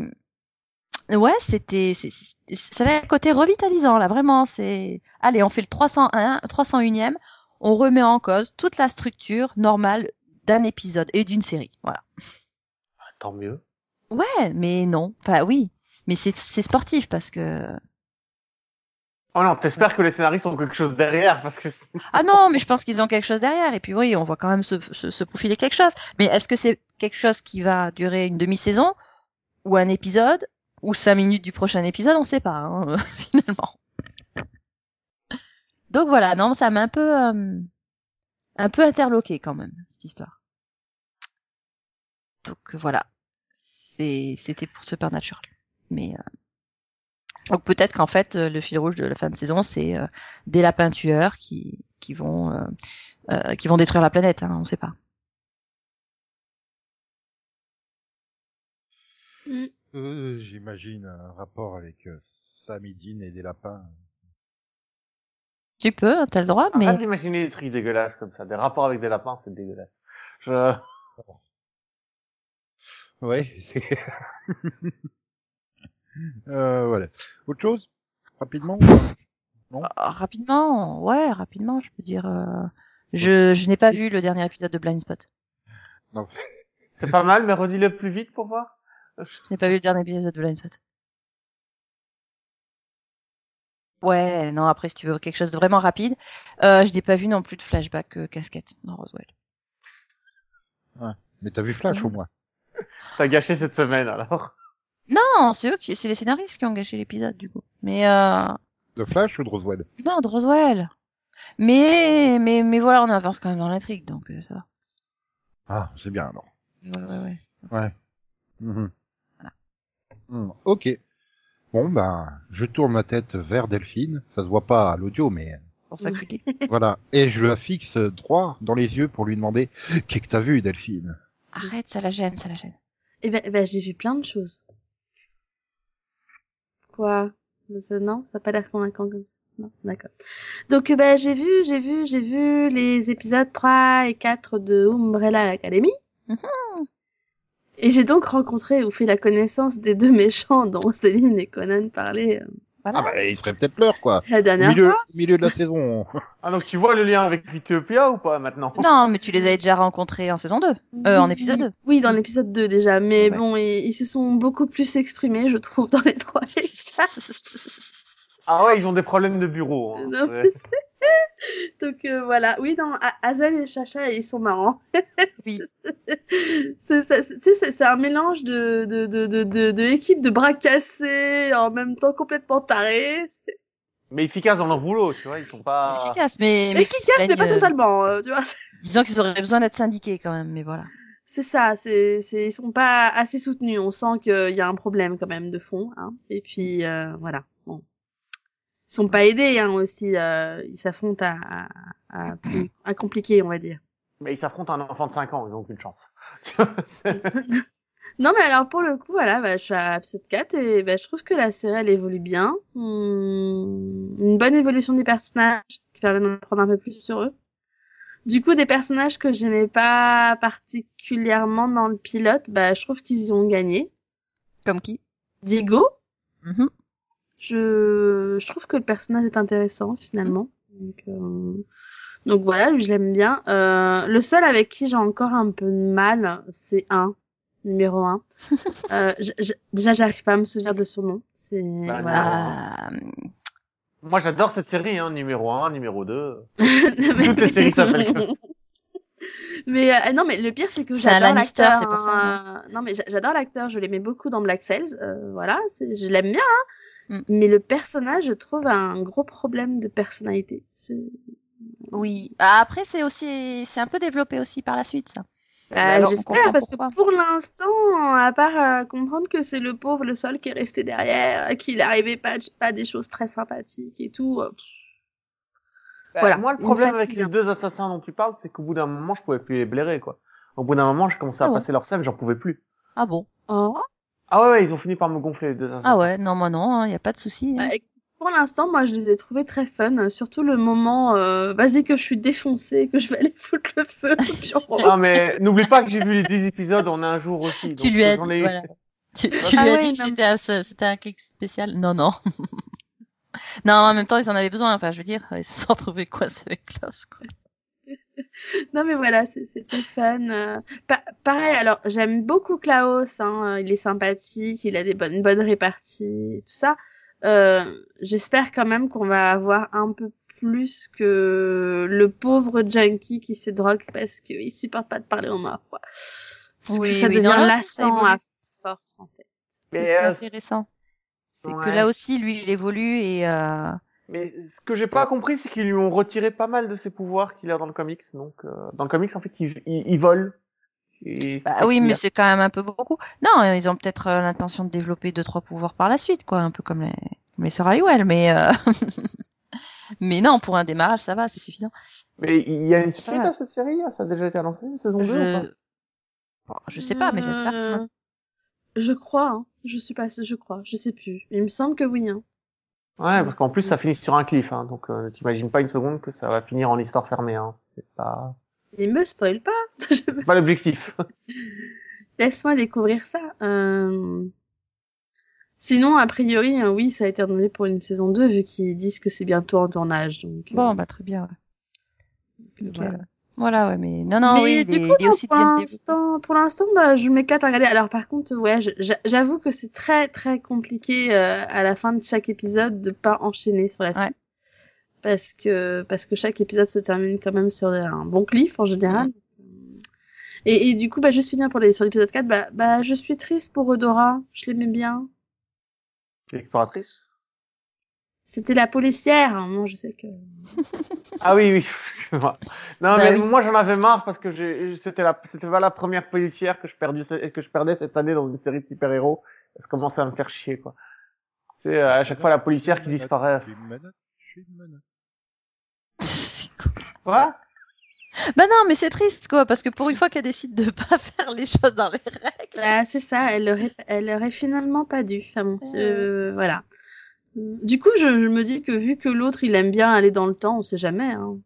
ouais, c'était, ça avait un côté revitalisant là, vraiment. C'est, allez, on fait le 301, 301e, on remet en cause toute la structure normale d'un épisode et d'une série. Voilà. Tant mieux. Ouais, mais non. Enfin, oui, mais c'est, c'est sportif parce que. Oh non, t'espères que les scénaristes ont quelque chose derrière, parce que... Ah non, mais je pense qu'ils ont quelque chose derrière. Et puis oui, on voit quand même se, se, se profiler quelque chose. Mais est-ce que c'est quelque chose qui va durer une demi-saison ou un épisode ou cinq minutes du prochain épisode On sait pas hein, finalement. Donc voilà, non, ça m'a un peu euh, un peu interloqué quand même cette histoire. Donc voilà, c'était pour Supernatural. Mais euh, donc peut-être qu'en fait euh, le fil rouge de la fin de saison c'est euh, des lapins tueurs qui qui vont euh, euh, qui vont détruire la planète, hein, on sait pas. Mm. Euh, J'imagine un rapport avec euh, Sam et Dean et des lapins. Tu peux, hein, t'as le droit, mais Arrête d'imaginer des trucs dégueulasses comme ça. Des rapports avec des lapins, c'est dégueulasse. Je... Ouais. euh, voilà. Autre chose? Rapidement? Non? Ah, rapidement, ouais, rapidement, je peux dire. euh, Je, je n'ai pas vu le dernier épisode de Blind Spot. Non. C'est pas mal, mais redis-le plus vite pour voir. Je n'ai pas vu le dernier épisode de Blind Spot. Ouais, non, après, si tu veux quelque chose de vraiment rapide, euh, je n'ai pas vu non plus de flashback euh, casquette dans Roswell. Mais t'as vu Flash au moins T'as gâché cette semaine, alors. Non, c'est eux qui, c'est les scénaristes qui ont gâché l'épisode, du coup. Mais, euh, De Flash ou de Roswell? Non, de Roswell. Mais, mais, mais voilà, on avance quand même dans l'intrigue, donc euh, ça va. Ah, c'est bien alors. Ouais, ouais, ouais. c'est ça. Ouais. Mhm. Hmm, Ok. Bon, ben, je tourne ma tête vers Delphine. Ça se voit pas à l'audio, mais pour ça voilà. Et je la fixe droit dans les yeux pour lui demander Qu'est-ce que t'as vu, Delphine? Arrête, ça la gêne, ça la gêne. Eh ben, eh ben, j'ai vu plein de choses. Quoi Non, ça a pas l'air convaincant comme ça. Non, d'accord. Donc, euh, ben, j'ai vu, j'ai vu, j'ai vu les épisodes 3 et 4 de Umbrella Academy. Mhm. Et j'ai donc rencontré ou fait la connaissance des deux méchants dont Céline et Conan parlaient Ah bah, il serait peut-être l'heure, quoi. la Au dernière milieu, fois. au milieu de la saison. Ah, donc tu vois le lien avec Utopia ou pas maintenant? Non, mais tu les avais déjà rencontrés en saison 2. Euh, en Oui, épisode 2. Oui, dans l'épisode 2 déjà, mais Ouais. bon, ils, ils se sont beaucoup plus exprimés, je trouve, dans les trois. Ah ouais, ils ont des problèmes de bureau. hein. Non, Ouais. Donc euh, voilà, oui, A- Hazel et Chacha, ils sont marrants. Oui. c'est c'est- c'est- tu sais, c'est- c'est un mélange de, de, de, de, de, de équipes de bras cassés, en même temps complètement tarés. Mais efficaces dans leur boulot, tu vois, ils sont pas. Efficace, mais, mais qui se efficace, mais pas euh, totalement, euh, tu vois. Disons qu'ils auraient besoin d'être syndiqués quand même, mais voilà. C'est ça, c'est, c'est, ils sont pas assez soutenus. On sent qu'il y a un problème quand même de fond. Hein. Et puis euh, voilà. Sont pas aidés hein, aussi. Euh, ils s'affrontent à, à, à, à compliqué, on va dire. Mais ils s'affrontent un enfant de 5 ans, ils ont aucune chance. Non, mais alors pour le coup, voilà, bah, je suis à épisode 4 et bah, je trouve que la série elle évolue bien. Hum, une bonne évolution des personnages qui permet d'en apprendre un peu plus sur eux. Du coup, des personnages que j'aimais pas particulièrement dans le pilote, bah, je trouve qu'ils y ont gagné. Comme qui? Diego, Mhm. Je, je trouve que le personnage est intéressant finalement. Donc, euh, donc voilà, lui je l'aime bien. Euh, le seul avec qui j'ai encore un peu de mal, c'est un numéro un. euh, j- j- déjà, j'arrive pas à me souvenir de son nom. C'est Bah, voilà. Ah, Moi j'adore cette série, hein, numéro 1, numéro 2. mais... Toutes les séries s'appellent comme mais euh, non, mais le pire c'est que C'est un j'adore Lannister, l'acteur. c'est pour ça, hein. Non mais j'a- j'adore l'acteur, je l'aimais beaucoup dans Black Sails. Euh, voilà, c'est- je l'aime bien. Hein. Mm. Mais le personnage, je trouve, a un gros problème de personnalité. Oui. Ah, Après, c'est aussi, c'est un peu développé aussi par la suite, ça. Bah, on J'espère, parce pourquoi. que pour l'instant, à part euh, comprendre que c'est le pauvre, le seul qui est resté derrière, qu'il n'arrivait pas, pas à des choses très sympathiques et tout. euh, Bah, Voilà, moi, le problème avec les deux assassins dont tu parles, c'est qu'au bout d'un moment, je pouvais plus les blairer, quoi. Au bout d'un moment, j'ai commencé à Ah bon passer leur sève, j'en pouvais plus. Ah bon? Oh. Ah ouais, ouais, ils ont fini par me gonfler, les deux. Ah ouais, non, moi non, il y a pas de souci. hein. Bah, pour l'instant, moi, je les ai trouvés très fun, surtout le moment, euh, vas-y que je suis défoncée, que je vais aller foutre le feu. puis on Ah, mais n'oublie pas que j'ai vu les 10 épisodes en un jour aussi. Tu donc lui as dit, ai- voilà. Tu, tu Ah lui as ouais, dit que non, c'était un, c'était un clic spécial Non, non. non, en même temps, ils en avaient besoin. Enfin, je veux dire, ils se sont retrouvés coincés avec Klaus, quoi. Non mais voilà, c'est- c'était fun. euh. Pa- pareil, alors j'aime beaucoup Klaus, hein, euh, il est sympathique, il a des bonnes bonnes réparties, tout ça. Euh, J'espère quand même qu'on va avoir un peu plus que le pauvre junkie qui se drogue parce qu'il supporte pas de parler aux morts. Quoi. Parce Oui, que ça oui, devient non, lassant à force en fait. C'est Mais, ce qui est euh, intéressant. C'est que là aussi, lui, il évolue et euh... Mais ce que j'ai pas compris, c'est qu'ils lui ont retiré pas mal de ses pouvoirs qu'il a dans le comics. Donc, euh, dans le comics, en fait, il, il, il vole. Et bah oui, mais c'est quand même un peu beaucoup. Non, ils ont peut-être euh, l'intention de développer deux trois pouvoirs par la suite, quoi, un peu comme les, comme les sœurs Halliwell, mais euh... mais non, pour un démarrage, ça va, c'est suffisant. Mais il y a une suite Ouais. à cette série Ça a déjà été annoncé, saison 2 ou pas? Je... Bon, je sais pas, mais j'espère. Euh, Je crois, hein. je suis pas, je crois, je sais plus. Il me semble que oui. Hein. Ouais, parce qu'en plus, ça finit sur un cliff. Hein, donc, euh, t'imagines pas une seconde que ça va finir en histoire fermée. Hein. C'est pas, Il me spoil pas. c'est pas l'objectif. Laisse-moi découvrir ça. Euh... Sinon, a priori, euh, oui, ça a été renouvelé pour une saison 2 vu qu'ils disent que c'est bientôt en tournage. Donc, euh, Bon, bah très bien. Ouais. Nickel. voilà. Voilà, ouais, mais non, non, Mais oui, du les, coup, les non, aussi pour l'instant, pour l'instant, bah, je m'éclate à regarder. Alors, par contre, ouais, j'avoue que c'est très, très compliqué euh, à la fin de chaque épisode de pas enchaîner sur la suite. Ouais. Parce que, parce que chaque épisode se termine quand même sur un bon cliff en général. Et, et du coup, bah, juste finir pour les, sur l'épisode 4, bah, bah, je suis triste pour Eudora. Je l'aimais bien. L'exploratrice C'était la policière. hein. Moi, je sais que. Ah oui, oui. excuse-moi. non, Bah mais oui. moi, j'en avais marre parce que c'était la, c'était pas la première policière que je perdu, que je perdais cette année dans une série de super-héros. Ça commençait à me faire chier, quoi. C'est euh, à chaque fois la policière qui disparaît. Une menotte, j'ai une menotte. Quoi? Bah non, mais c'est triste, quoi, parce que pour une fois qu'elle décide de pas faire les choses dans les règles. Bah, c'est ça, elle aurait, elle aurait finalement pas dû. Enfin bon, je- voilà. Du coup, je, je me dis que vu que l'autre, il aime bien aller dans le temps, on sait jamais. Hein.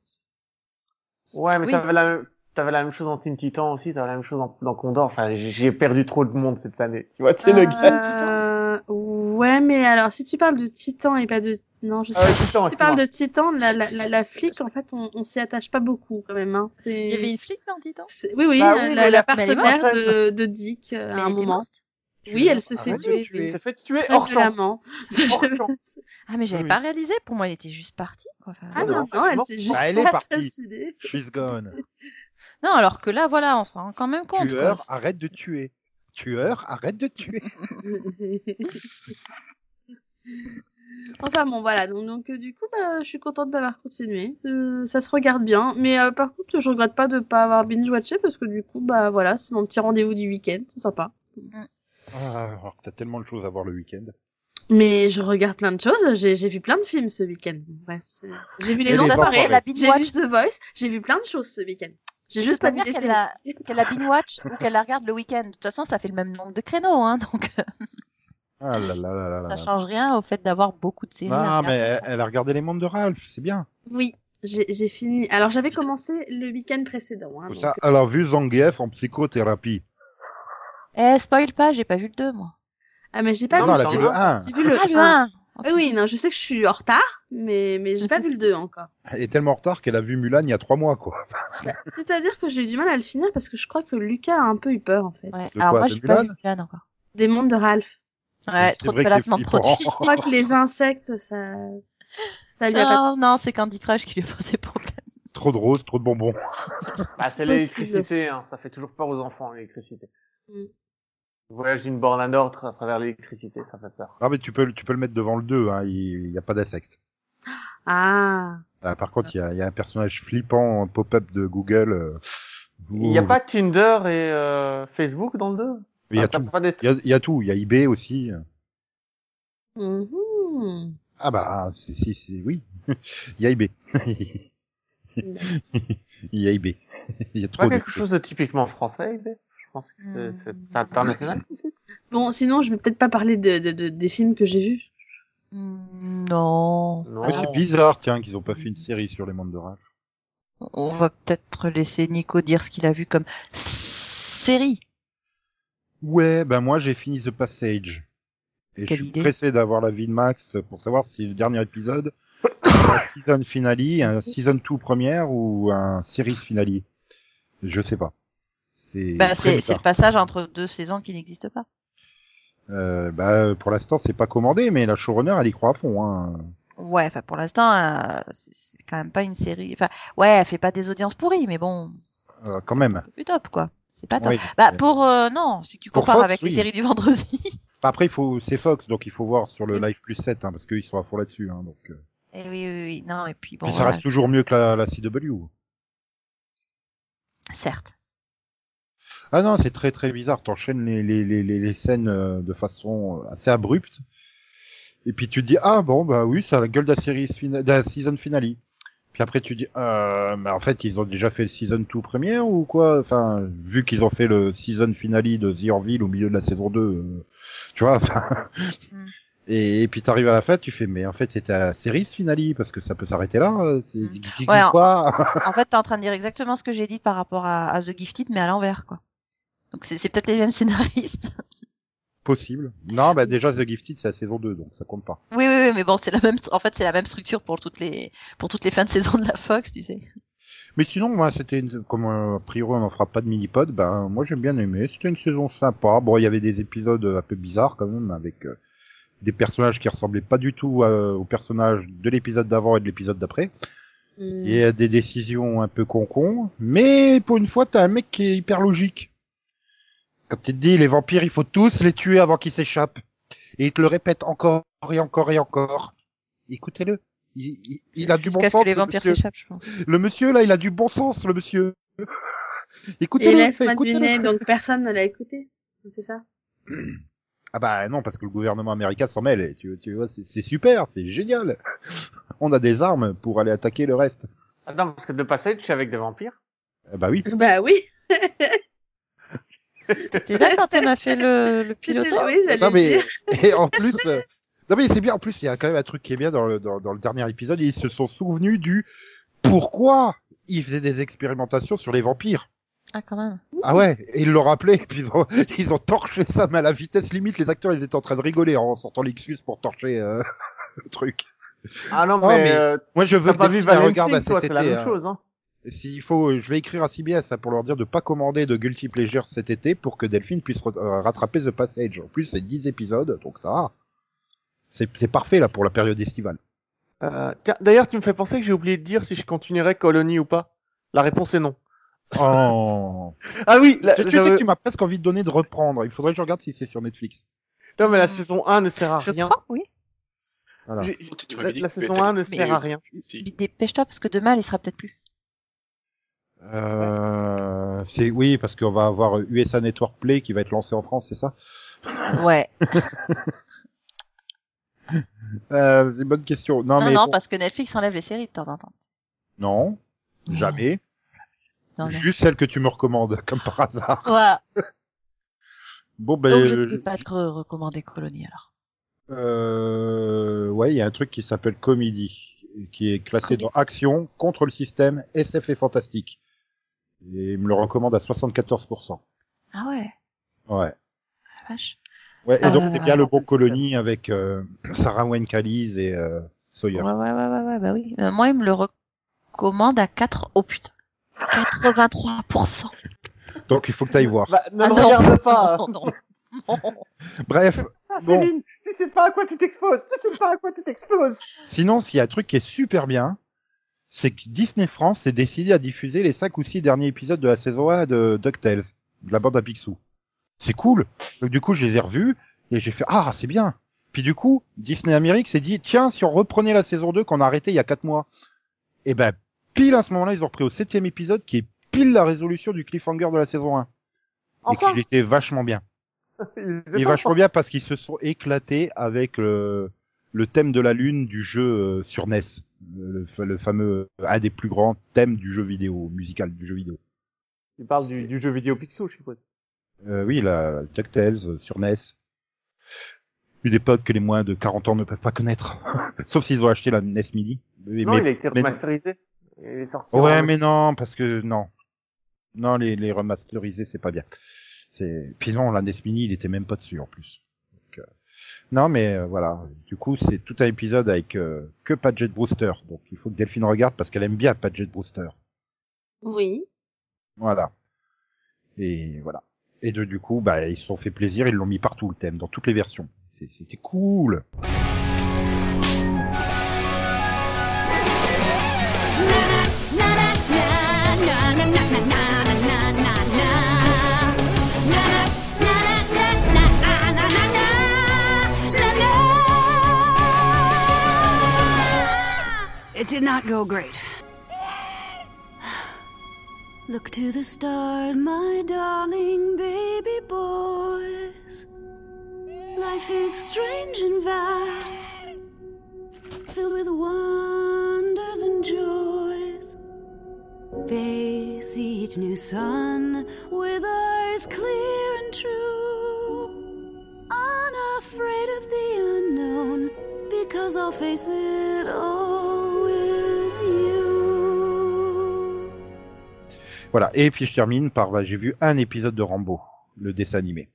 Ouais, mais Oui. ça avait la... t'avais la même chose dans Teen Titan aussi, t'avais la même chose dans, dans Condor. Enfin, j'ai j'ai perdu trop de monde cette année. Tu vois, c'est le gars. Euh, ouais, mais alors, si tu parles de Titan et pas de... Non, je sais Ah ouais. Titan, si tu parles de Titan, la, la, la, la flic, en fait, on, on s'y attache pas beaucoup, quand même. Hein. Il y avait une flic dans Titan Oui, oui, Bah oui, la, partenaire morte. de, de Dick, euh, Mais à un moment. morte. Oui, elle se fait Arrête de tuer. Il s'est fait tuer hors champ. Ah, mais j'avais Oui. pas réalisé. Pour moi, elle était juste partie. Quoi. Enfin, Ah non, non, non, elle s'est juste Bah, elle est partie. assassinée. She's gone. Non, alors que là, voilà, on s'en rend quand même compte. Tueur, Quoi. arrête de tuer. Tueur, arrête de tuer. enfin bon, voilà. Donc, donc euh, du coup, bah, je suis contente d'avoir continué. Euh, ça se regarde bien. Mais euh, par contre, je regrette pas de pas avoir binge-watché parce que du coup, bah voilà, c'est mon petit rendez-vous du week-end. C'est sympa. Ah, alors que t'as tellement de choses à voir le week-end. Mais je regarde plein de choses. J'ai j'ai vu plein de films ce week-end. Bref, c'est- j'ai vu les ondes apparaître, j'ai vu The Voice, j'ai vu plein de choses ce week-end. J'ai juste pas vu dire qu'elle la, qu'elle la binge-watch ou qu'elle la regarde le week-end. De toute façon, ça fait le même nombre de créneaux, hein, donc euh, Ah là là là là là. ça change rien au fait d'avoir beaucoup de séries. Ah, mais elle, a regardé les membres de Ralph, c'est bien. Oui, j'ai j'ai fini. Alors j'avais commencé le week-end précédent. Hein, donc, Ça, elle a vu Zangief en psychothérapie. Eh, spoil pas, j'ai pas vu le 2, moi. Ah mais j'ai pas non, vu elle a le vu un. le 1. J'ai vu le Ah, le 1. 1. Oui, oui, non, je sais que je suis en retard, mais mais j'ai pas vu le 2 encore. Elle est tellement en retard qu'elle a vu Mulan il y a trois mois, quoi. C'est-à-dire que j'ai eu du mal à le finir parce que je crois que Lucas a un peu eu peur en fait. Ouais. Alors quoi, moi, j'ai pas vu Mulan encore. Des mondes de Ralph. Ouais, trop de vrai que c'est placement de. Je crois que les insectes, ça, ça lui a pas. Non, non, c'est Candy Crush qui lui a posé problème. Trop de roses, trop de bonbons. Bah, c'est l'électricité, hein. Ça fait toujours peur aux enfants, l'électricité. Mm. Le voyage d'une borne à nord à travers l'électricité, ça fait peur. Ah, mais tu peux, tu peux le mettre devant le 2, hein. Il n'y a pas d'insectes. Ah. Ah, par contre, il y a, il y a un personnage flippant pop-up de Google. euh, Il n'y a pas Tinder et euh, Facebook dans le 2 Il y a Ah, y y a tout. Il y a eBay aussi. Mhm. Ah bah, c'est, c'est, c'est- oui. il y a eBay. il y a eBay. il y a C'est trop pas quelque chose de typiquement français, eBay? Je pense que c'est Hmm. international. Bon, sinon, je vais peut-être pas parler de, de, de- des films que j'ai vus. Mm, Non. Non. Oui, c'est bizarre, tiens, qu'ils ont pas fait une série sur les mondes de Ralph. On va peut-être laisser Nico dire ce qu'il a vu comme série. Ouais, ben moi j'ai fini The Passage. Et Quelle je suis idée. pressé d'avoir la vie de Max pour savoir si le dernier épisode un season finale, un season 2 première ou un series finale. Je sais pas. C'est Bah, c'est le passage entre deux saisons qui n'existent pas. Euh, bah, pour l'instant c'est pas commandé, mais la showrunner elle y croit à fond. Hein. Ouais, enfin pour l'instant, euh, c'est quand même pas une série. Enfin, ouais, elle fait pas des audiences pourries, mais bon, Euh, quand même. c'est plus top quoi. C'est pas top. Oui. Bah pour euh, non, si tu compares Fox, avec les séries du vendredi. Bah, Après il faut c'est Fox donc il faut voir sur le live plus 7 hein, parce qu'ils sont à fond là-dessus. Hein, donc. Et oui, oui, oui, non et puis bon. Puis ça voilà, reste toujours mieux que la, la CW. Certes. Ah non, c'est très très bizarre. T'enchaînes les, les, les, les, les scènes euh, de façon assez abrupte. Et puis tu te dis, ah bon, bah oui, ça a la gueule de la série de la season finale. Puis après tu dis, euh, mais en fait, ils ont déjà fait le season 2 première ou quoi? Enfin, vu qu'ils ont fait le season finale de The Orville au milieu de la saison 2, euh, tu vois, enfin... Mm. Et, et puis t'arrives à la fin, tu fais, mais en fait c'était la série finale, parce que ça peut s'arrêter là. euh, c'est- Mm. Ouais, en- quoi En fait, t'es en train de dire exactement ce que j'ai dit par rapport à, à The Gifted, mais à l'envers quoi. Donc c'est peut-être les mêmes scénaristes. Possible. Non, bah déjà The Gifted c'est la saison 2, donc ça compte pas. Oui, oui, oui, mais bon, c'est la même. En fait, c'est la même structure pour toutes les pour toutes les fins de saison de la Fox, tu sais. Mais sinon, moi, c'était une... comme euh, a priori on n'en fera pas de mini-pod, ben moi j'ai bien aimé. C'était une saison sympa. Bon, il y avait des épisodes un peu bizarres quand même, avec euh, des personnages qui ressemblaient pas du tout euh, aux personnages de l'épisode d'avant et de l'épisode d'après. Mm. Et des décisions un peu con-con. Mais pour une fois, t'as un mec qui est hyper logique. Il te dit les vampires, il faut tous les tuer avant qu'ils s'échappent. Et il te le répète encore et encore et encore. Écoutez-le. Il, il- il a du bon Jusqu'à ce sens. que les le vampires monsieur. s'échappent, je pense. Le monsieur là, il a du bon sens, le monsieur. Et Écoutez-le. laisse-moi écoutez-le. deviner, donc personne ne l'a écouté. C'est ça? Ah bah non, parce que le gouvernement américain s'en mêle. et Tu, tu vois, c'est super, c'est génial. On a des armes pour aller attaquer le reste. Attends, parce que de passage, je suis avec des vampires. Ah bah oui. Bah oui. T'es là quand on a fait le, le piloto Oui, j'allais Non le mais et en plus, euh, non mais c'est bien. En plus, il y a quand même un truc qui est bien dans le dans, dans le dernier épisode. Ils se sont souvenus du pourquoi ils faisaient des expérimentations sur les vampires. Ah, quand même. Ah ouais, et ils l'ont rappelé, puis ils ont, ils ont torché ça, mais à la vitesse limite, les acteurs, ils étaient en train de rigoler en sortant l'excuse pour torcher euh, le truc. Ah non, Non, mais, mais euh, Moi, je veux que pas vu Helsing, toi, cet c'est la même hein. chose, hein. S'il faut, je vais écrire à CBS hein, pour leur dire de pas commander de Guilty Pleasure cet été pour que Delphine puisse euh, rattraper The Passage. En plus, c'est 10 épisodes, donc ça va. C'est c'est parfait là pour la période estivale. Euh, tiens, d'ailleurs, tu me fais penser que j'ai oublié de dire si je continuerais Colony ou pas. La réponse est non. Oh. Ah oui, la- tu, tu sais que tu m'as presque envie de donner de reprendre. Il faudrait que je regarde si c'est sur Netflix. non, mais la saison 1 ne sert à Je rien. crois, oui. Voilà. J'ai- Tu La, saison étais- 1 ne Mais- sert à rien. Si. Dépêche-toi parce que demain, elle y sera peut-être plus. Euh, c'est oui parce qu'on va avoir USA Network Play qui va être lancé en France, c'est ça? Ouais. euh, C'est une bonne question. Non, Non, mais non, bon, parce que Netflix enlève les séries de temps en temps. non, jamais. Non. Juste celle que tu me recommandes, comme par hasard. Ouais. Bon ben, Donc, je ne euh, peux pas te re- recommander Colonie, alors. Euh, ouais, il y a un truc qui s'appelle Comedy, qui est classé dans Action, contre le système, SF et fantastique. Et il me le recommande à 74%. Ah ouais, Ouais. la vache. Ouais, et donc Euh, c'est bien le bon Colony avec euh, Sarah Wayne Callies et euh, Sawyer. Ouais, ouais, ouais, ouais, ouais, bah oui. Moi, il me le recommande à 4... Oh putain. 83%. Donc il faut que tu ailles voir. Bah, ne Ah non. regarde pas. Non, non, non. Bref, Bon. Céline, tu sais pas à quoi tu t'exposes. Tu sais pas à quoi tu t'exposes. sinon s'il y a un truc qui est super bien, c'est que Disney France s'est décidé à diffuser les 5 ou 6 derniers épisodes de la saison 1 de DuckTales, de la bande à Picsou. C'est cool. Donc du coup, je les ai revus et j'ai fait ah, c'est bien. Puis du coup, Disney Amérique s'est dit tiens, si on reprenait la saison 2 qu'on a arrêté il y a 4 mois. Et ben pile à ce moment-là, ils ont repris au septième épisode qui est pile la résolution du cliffhanger de la saison 1 et qu'il était vachement bien. Il Il est vachement bien parce qu'ils se sont éclatés avec le, le thème de la lune du jeu euh, sur NES, le, le fameux un des plus grands thèmes du jeu vidéo musical du jeu vidéo. Il parle du, du jeu vidéo Picsou, je suppose. Euh, oui, la DuckTales euh, sur NES. Une époque que les moins de 40 ans ne peuvent pas connaître, sauf s'ils ont acheté la NES Mini. Mais- non, mais- il a été mais- remasterisé. Il est sorti. Ouais, mais non, parce que non, non les, les remasterisés c'est pas bien. C'est puis non, la NES Mini il était même pas dessus en plus. Non, mais euh, voilà. Du coup, c'est tout un épisode avec euh, que Padgett Brewster. Donc, il faut que Delphine regarde parce qu'elle aime bien Padgett Brewster. Oui. Voilà. Et voilà. Et de, du coup, bah, ils se sont fait plaisir. Ils l'ont mis partout le thème, dans toutes les versions. C'était cool. It did not go great. Look to the stars, my darling baby boys. Life is strange and vast, filled with wonders and joys. Face each new sun with eyes clear and true. Unafraid of the unknown, because I'll face it all Voilà. Et puis, je termine par, bah, j'ai vu un épisode de Rambo, le dessin animé.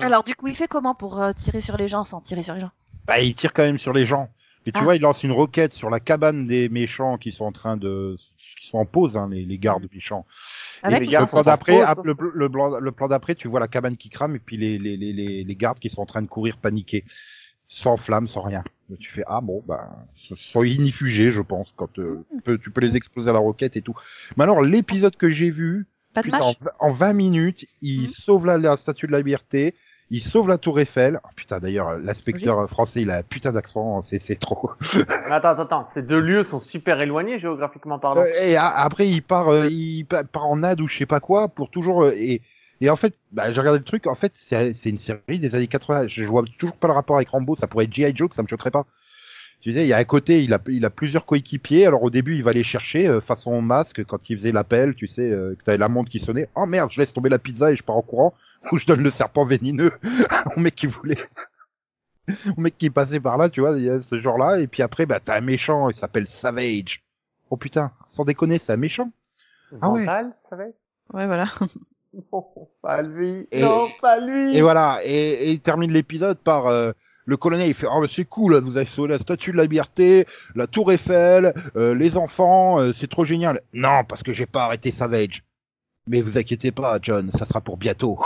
Alors, du coup, il fait comment pour euh, tirer sur les gens sans tirer sur les gens? Bah, il tire quand même sur les gens. Mais tu Ah. vois, il lance une roquette sur la cabane des méchants qui sont en train de, qui sont en pause, hein, les, les gardes méchants. Avec et ou le sans plan d'après, ah, le, le, plan- le plan d'après, tu vois la cabane qui crame et puis les, les, les, les, les gardes qui sont en train de courir paniqués, sans flamme, sans rien. Donc, tu fais ah bon, bah, ce sont inifugés, je pense, quand euh, tu, peux, tu peux les exploser à la roquette et tout. Mais alors l'épisode que j'ai vu, Pas de putain, en, en 20 minutes, il Mhm. sauve la, la statue de la liberté. Il sauve la tour Eiffel. Oh, putain, d'ailleurs, l'inspecteur français, il a un putain d'accent, c'est, c'est trop. Mais Attends, attends, attends. Ces deux lieux sont super éloignés géographiquement parlant. Euh, et a- après, il part, euh, il pa- part en Inde ou je sais pas quoi pour toujours. euh, et, et en fait, bah, j'ai regardé le truc. En fait, c'est c'est une série des années 80. Je vois toujours pas le rapport avec Rambo. Ça pourrait être G.I. Joe, ça me choquerait pas. Tu disais, il y a un côté, il a, il a plusieurs coéquipiers. Alors au début, il va les chercher euh, façon masque quand il faisait l'appel. Tu sais, euh, que t'avais la montre qui sonnait. Oh merde, je laisse tomber la pizza et je pars en courant. Ou je donne le serpent vénineux au mec qui voulait. au mec qui passait par là, tu vois, il y a ce genre-là. Et puis après, bah t'as un méchant, il s'appelle Savage. Oh putain, sans déconner, c'est un méchant. Ah ouais. Être Ouais, voilà. Non, pas lui. Et- Non, pas lui. Et voilà, et, et il termine l'épisode par euh, le colonel, il fait oh mais c'est cool, là, vous avez sauvé la Statue de la Liberté, la Tour Eiffel, euh, les enfants, euh, c'est trop génial. Non, parce que j'ai pas arrêté Savage. Mais vous inquiétez pas, John, ça sera pour bientôt.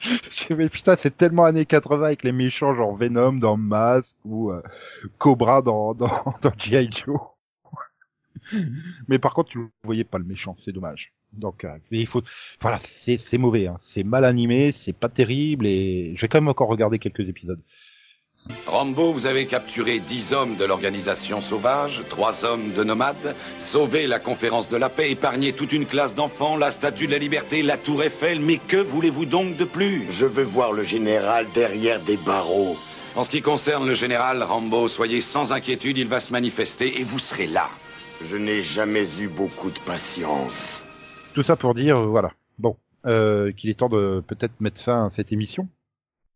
Mais putain, c'est tellement années 80 avec les méchants genre Venom dans Mask ou euh, Cobra dans dans, dans G.I. Joe. mais par contre, vous voyez pas le méchant, c'est dommage. Donc, euh, mais il faut, voilà, c'est c'est mauvais, hein. c'est mal animé, c'est pas terrible et je vais quand même encore regarder quelques épisodes. Rambo, vous avez capturé 10 hommes de l'organisation sauvage, 3 hommes de nomades, sauvé la conférence de la paix, épargné toute une classe d'enfants, la statue de la liberté, la tour Eiffel, mais que voulez-vous donc de plus? Je veux voir le général derrière des barreaux. En ce qui concerne le général Rambo, soyez sans inquiétude, il va se manifester et vous serez là. Je n'ai jamais eu beaucoup de patience. Tout ça pour dire, euh, voilà, bon, euh, qu'il est temps de peut-être mettre fin à cette émission.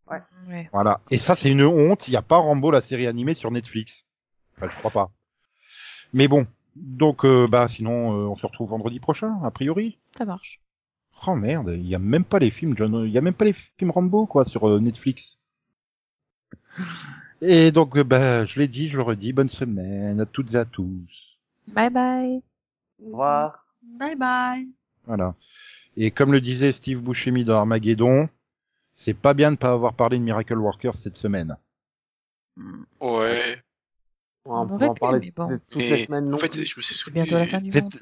Ouais. Voilà. Et ça, c'est une honte. Il n'y a pas Rambo la série animée sur Netflix. Enfin, je crois pas. Mais bon. Donc, euh, bah, sinon, euh, on se retrouve vendredi prochain, a priori. Ça marche. Oh merde, il y a même pas les films John, il y a même pas les films Rambo quoi sur euh, Netflix. Et donc, euh, bah, je l'ai dit, je le redis, bonne semaine à toutes et à tous. Bye bye. Au revoir. Bye bye. Voilà. Et comme le disait Steve Buscemi dans Armageddon, c'est pas bien de pas avoir parlé de Miracle Workers cette semaine. Ouais. On va aurait en parler mais bon. de- toutes Mais les semaines non en fait, je me suis souvenu.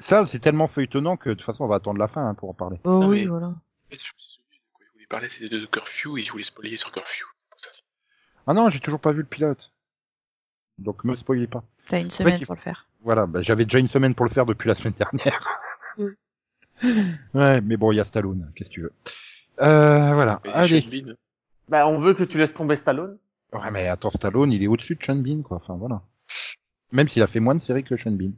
Ça, c'est tellement feuilletonnant que de toute façon, on va attendre la fin hein, pour en parler. Oh Non, oui, mais- voilà. En fait, je me suis souvenu de quoi il voulait parler, c'était de Curfew et je voulais spoiler sur Curfew. C'est pour ça. Ah non, j'ai toujours pas vu le pilote. Donc me spoilez pas. T'as une semaine pour le faire. Voilà, bah, j'avais déjà une semaine pour le faire depuis la semaine dernière. Ouais, mais bon, il y a Stallone, qu'est-ce que tu veux. Euh, voilà, allez. Bah, on veut que tu laisses tomber Stallone. Ouais, mais attends, Stallone, il est au-dessus de Sean Bean, quoi. Enfin, voilà. Même s'il a fait moins de séries que Sean Bean.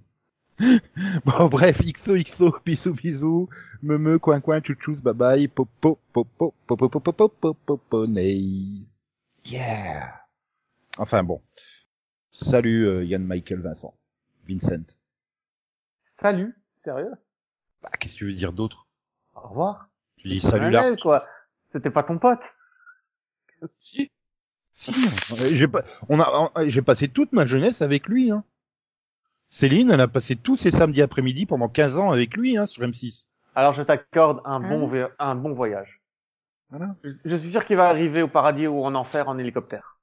bon, bref, XOXO, bisous, bisous, me me, coin, coin, chouchous, bye bye, popo, popo, popo, popo, popo, popo, ney. Yeah. Enfin, bon. Salut, euh, Yann Michael Vincent. Vincent. Salut. Sérieux? Bah, qu'est-ce que tu veux dire d'autre? Au revoir. Tu dis salut là. quoi. C'était pas ton pote. Si. Si, euh, j'ai pas, on a, on- j'ai passé toute ma jeunesse avec lui, hein. Céline, elle a passé tous ses samedis après-midi pendant 15 ans avec lui, hein, sur M6. Alors je t'accorde un Ah. bon vo- un bon voyage. Voilà. Je, je suis sûr qu'il va arriver au paradis ou en enfer en hélicoptère.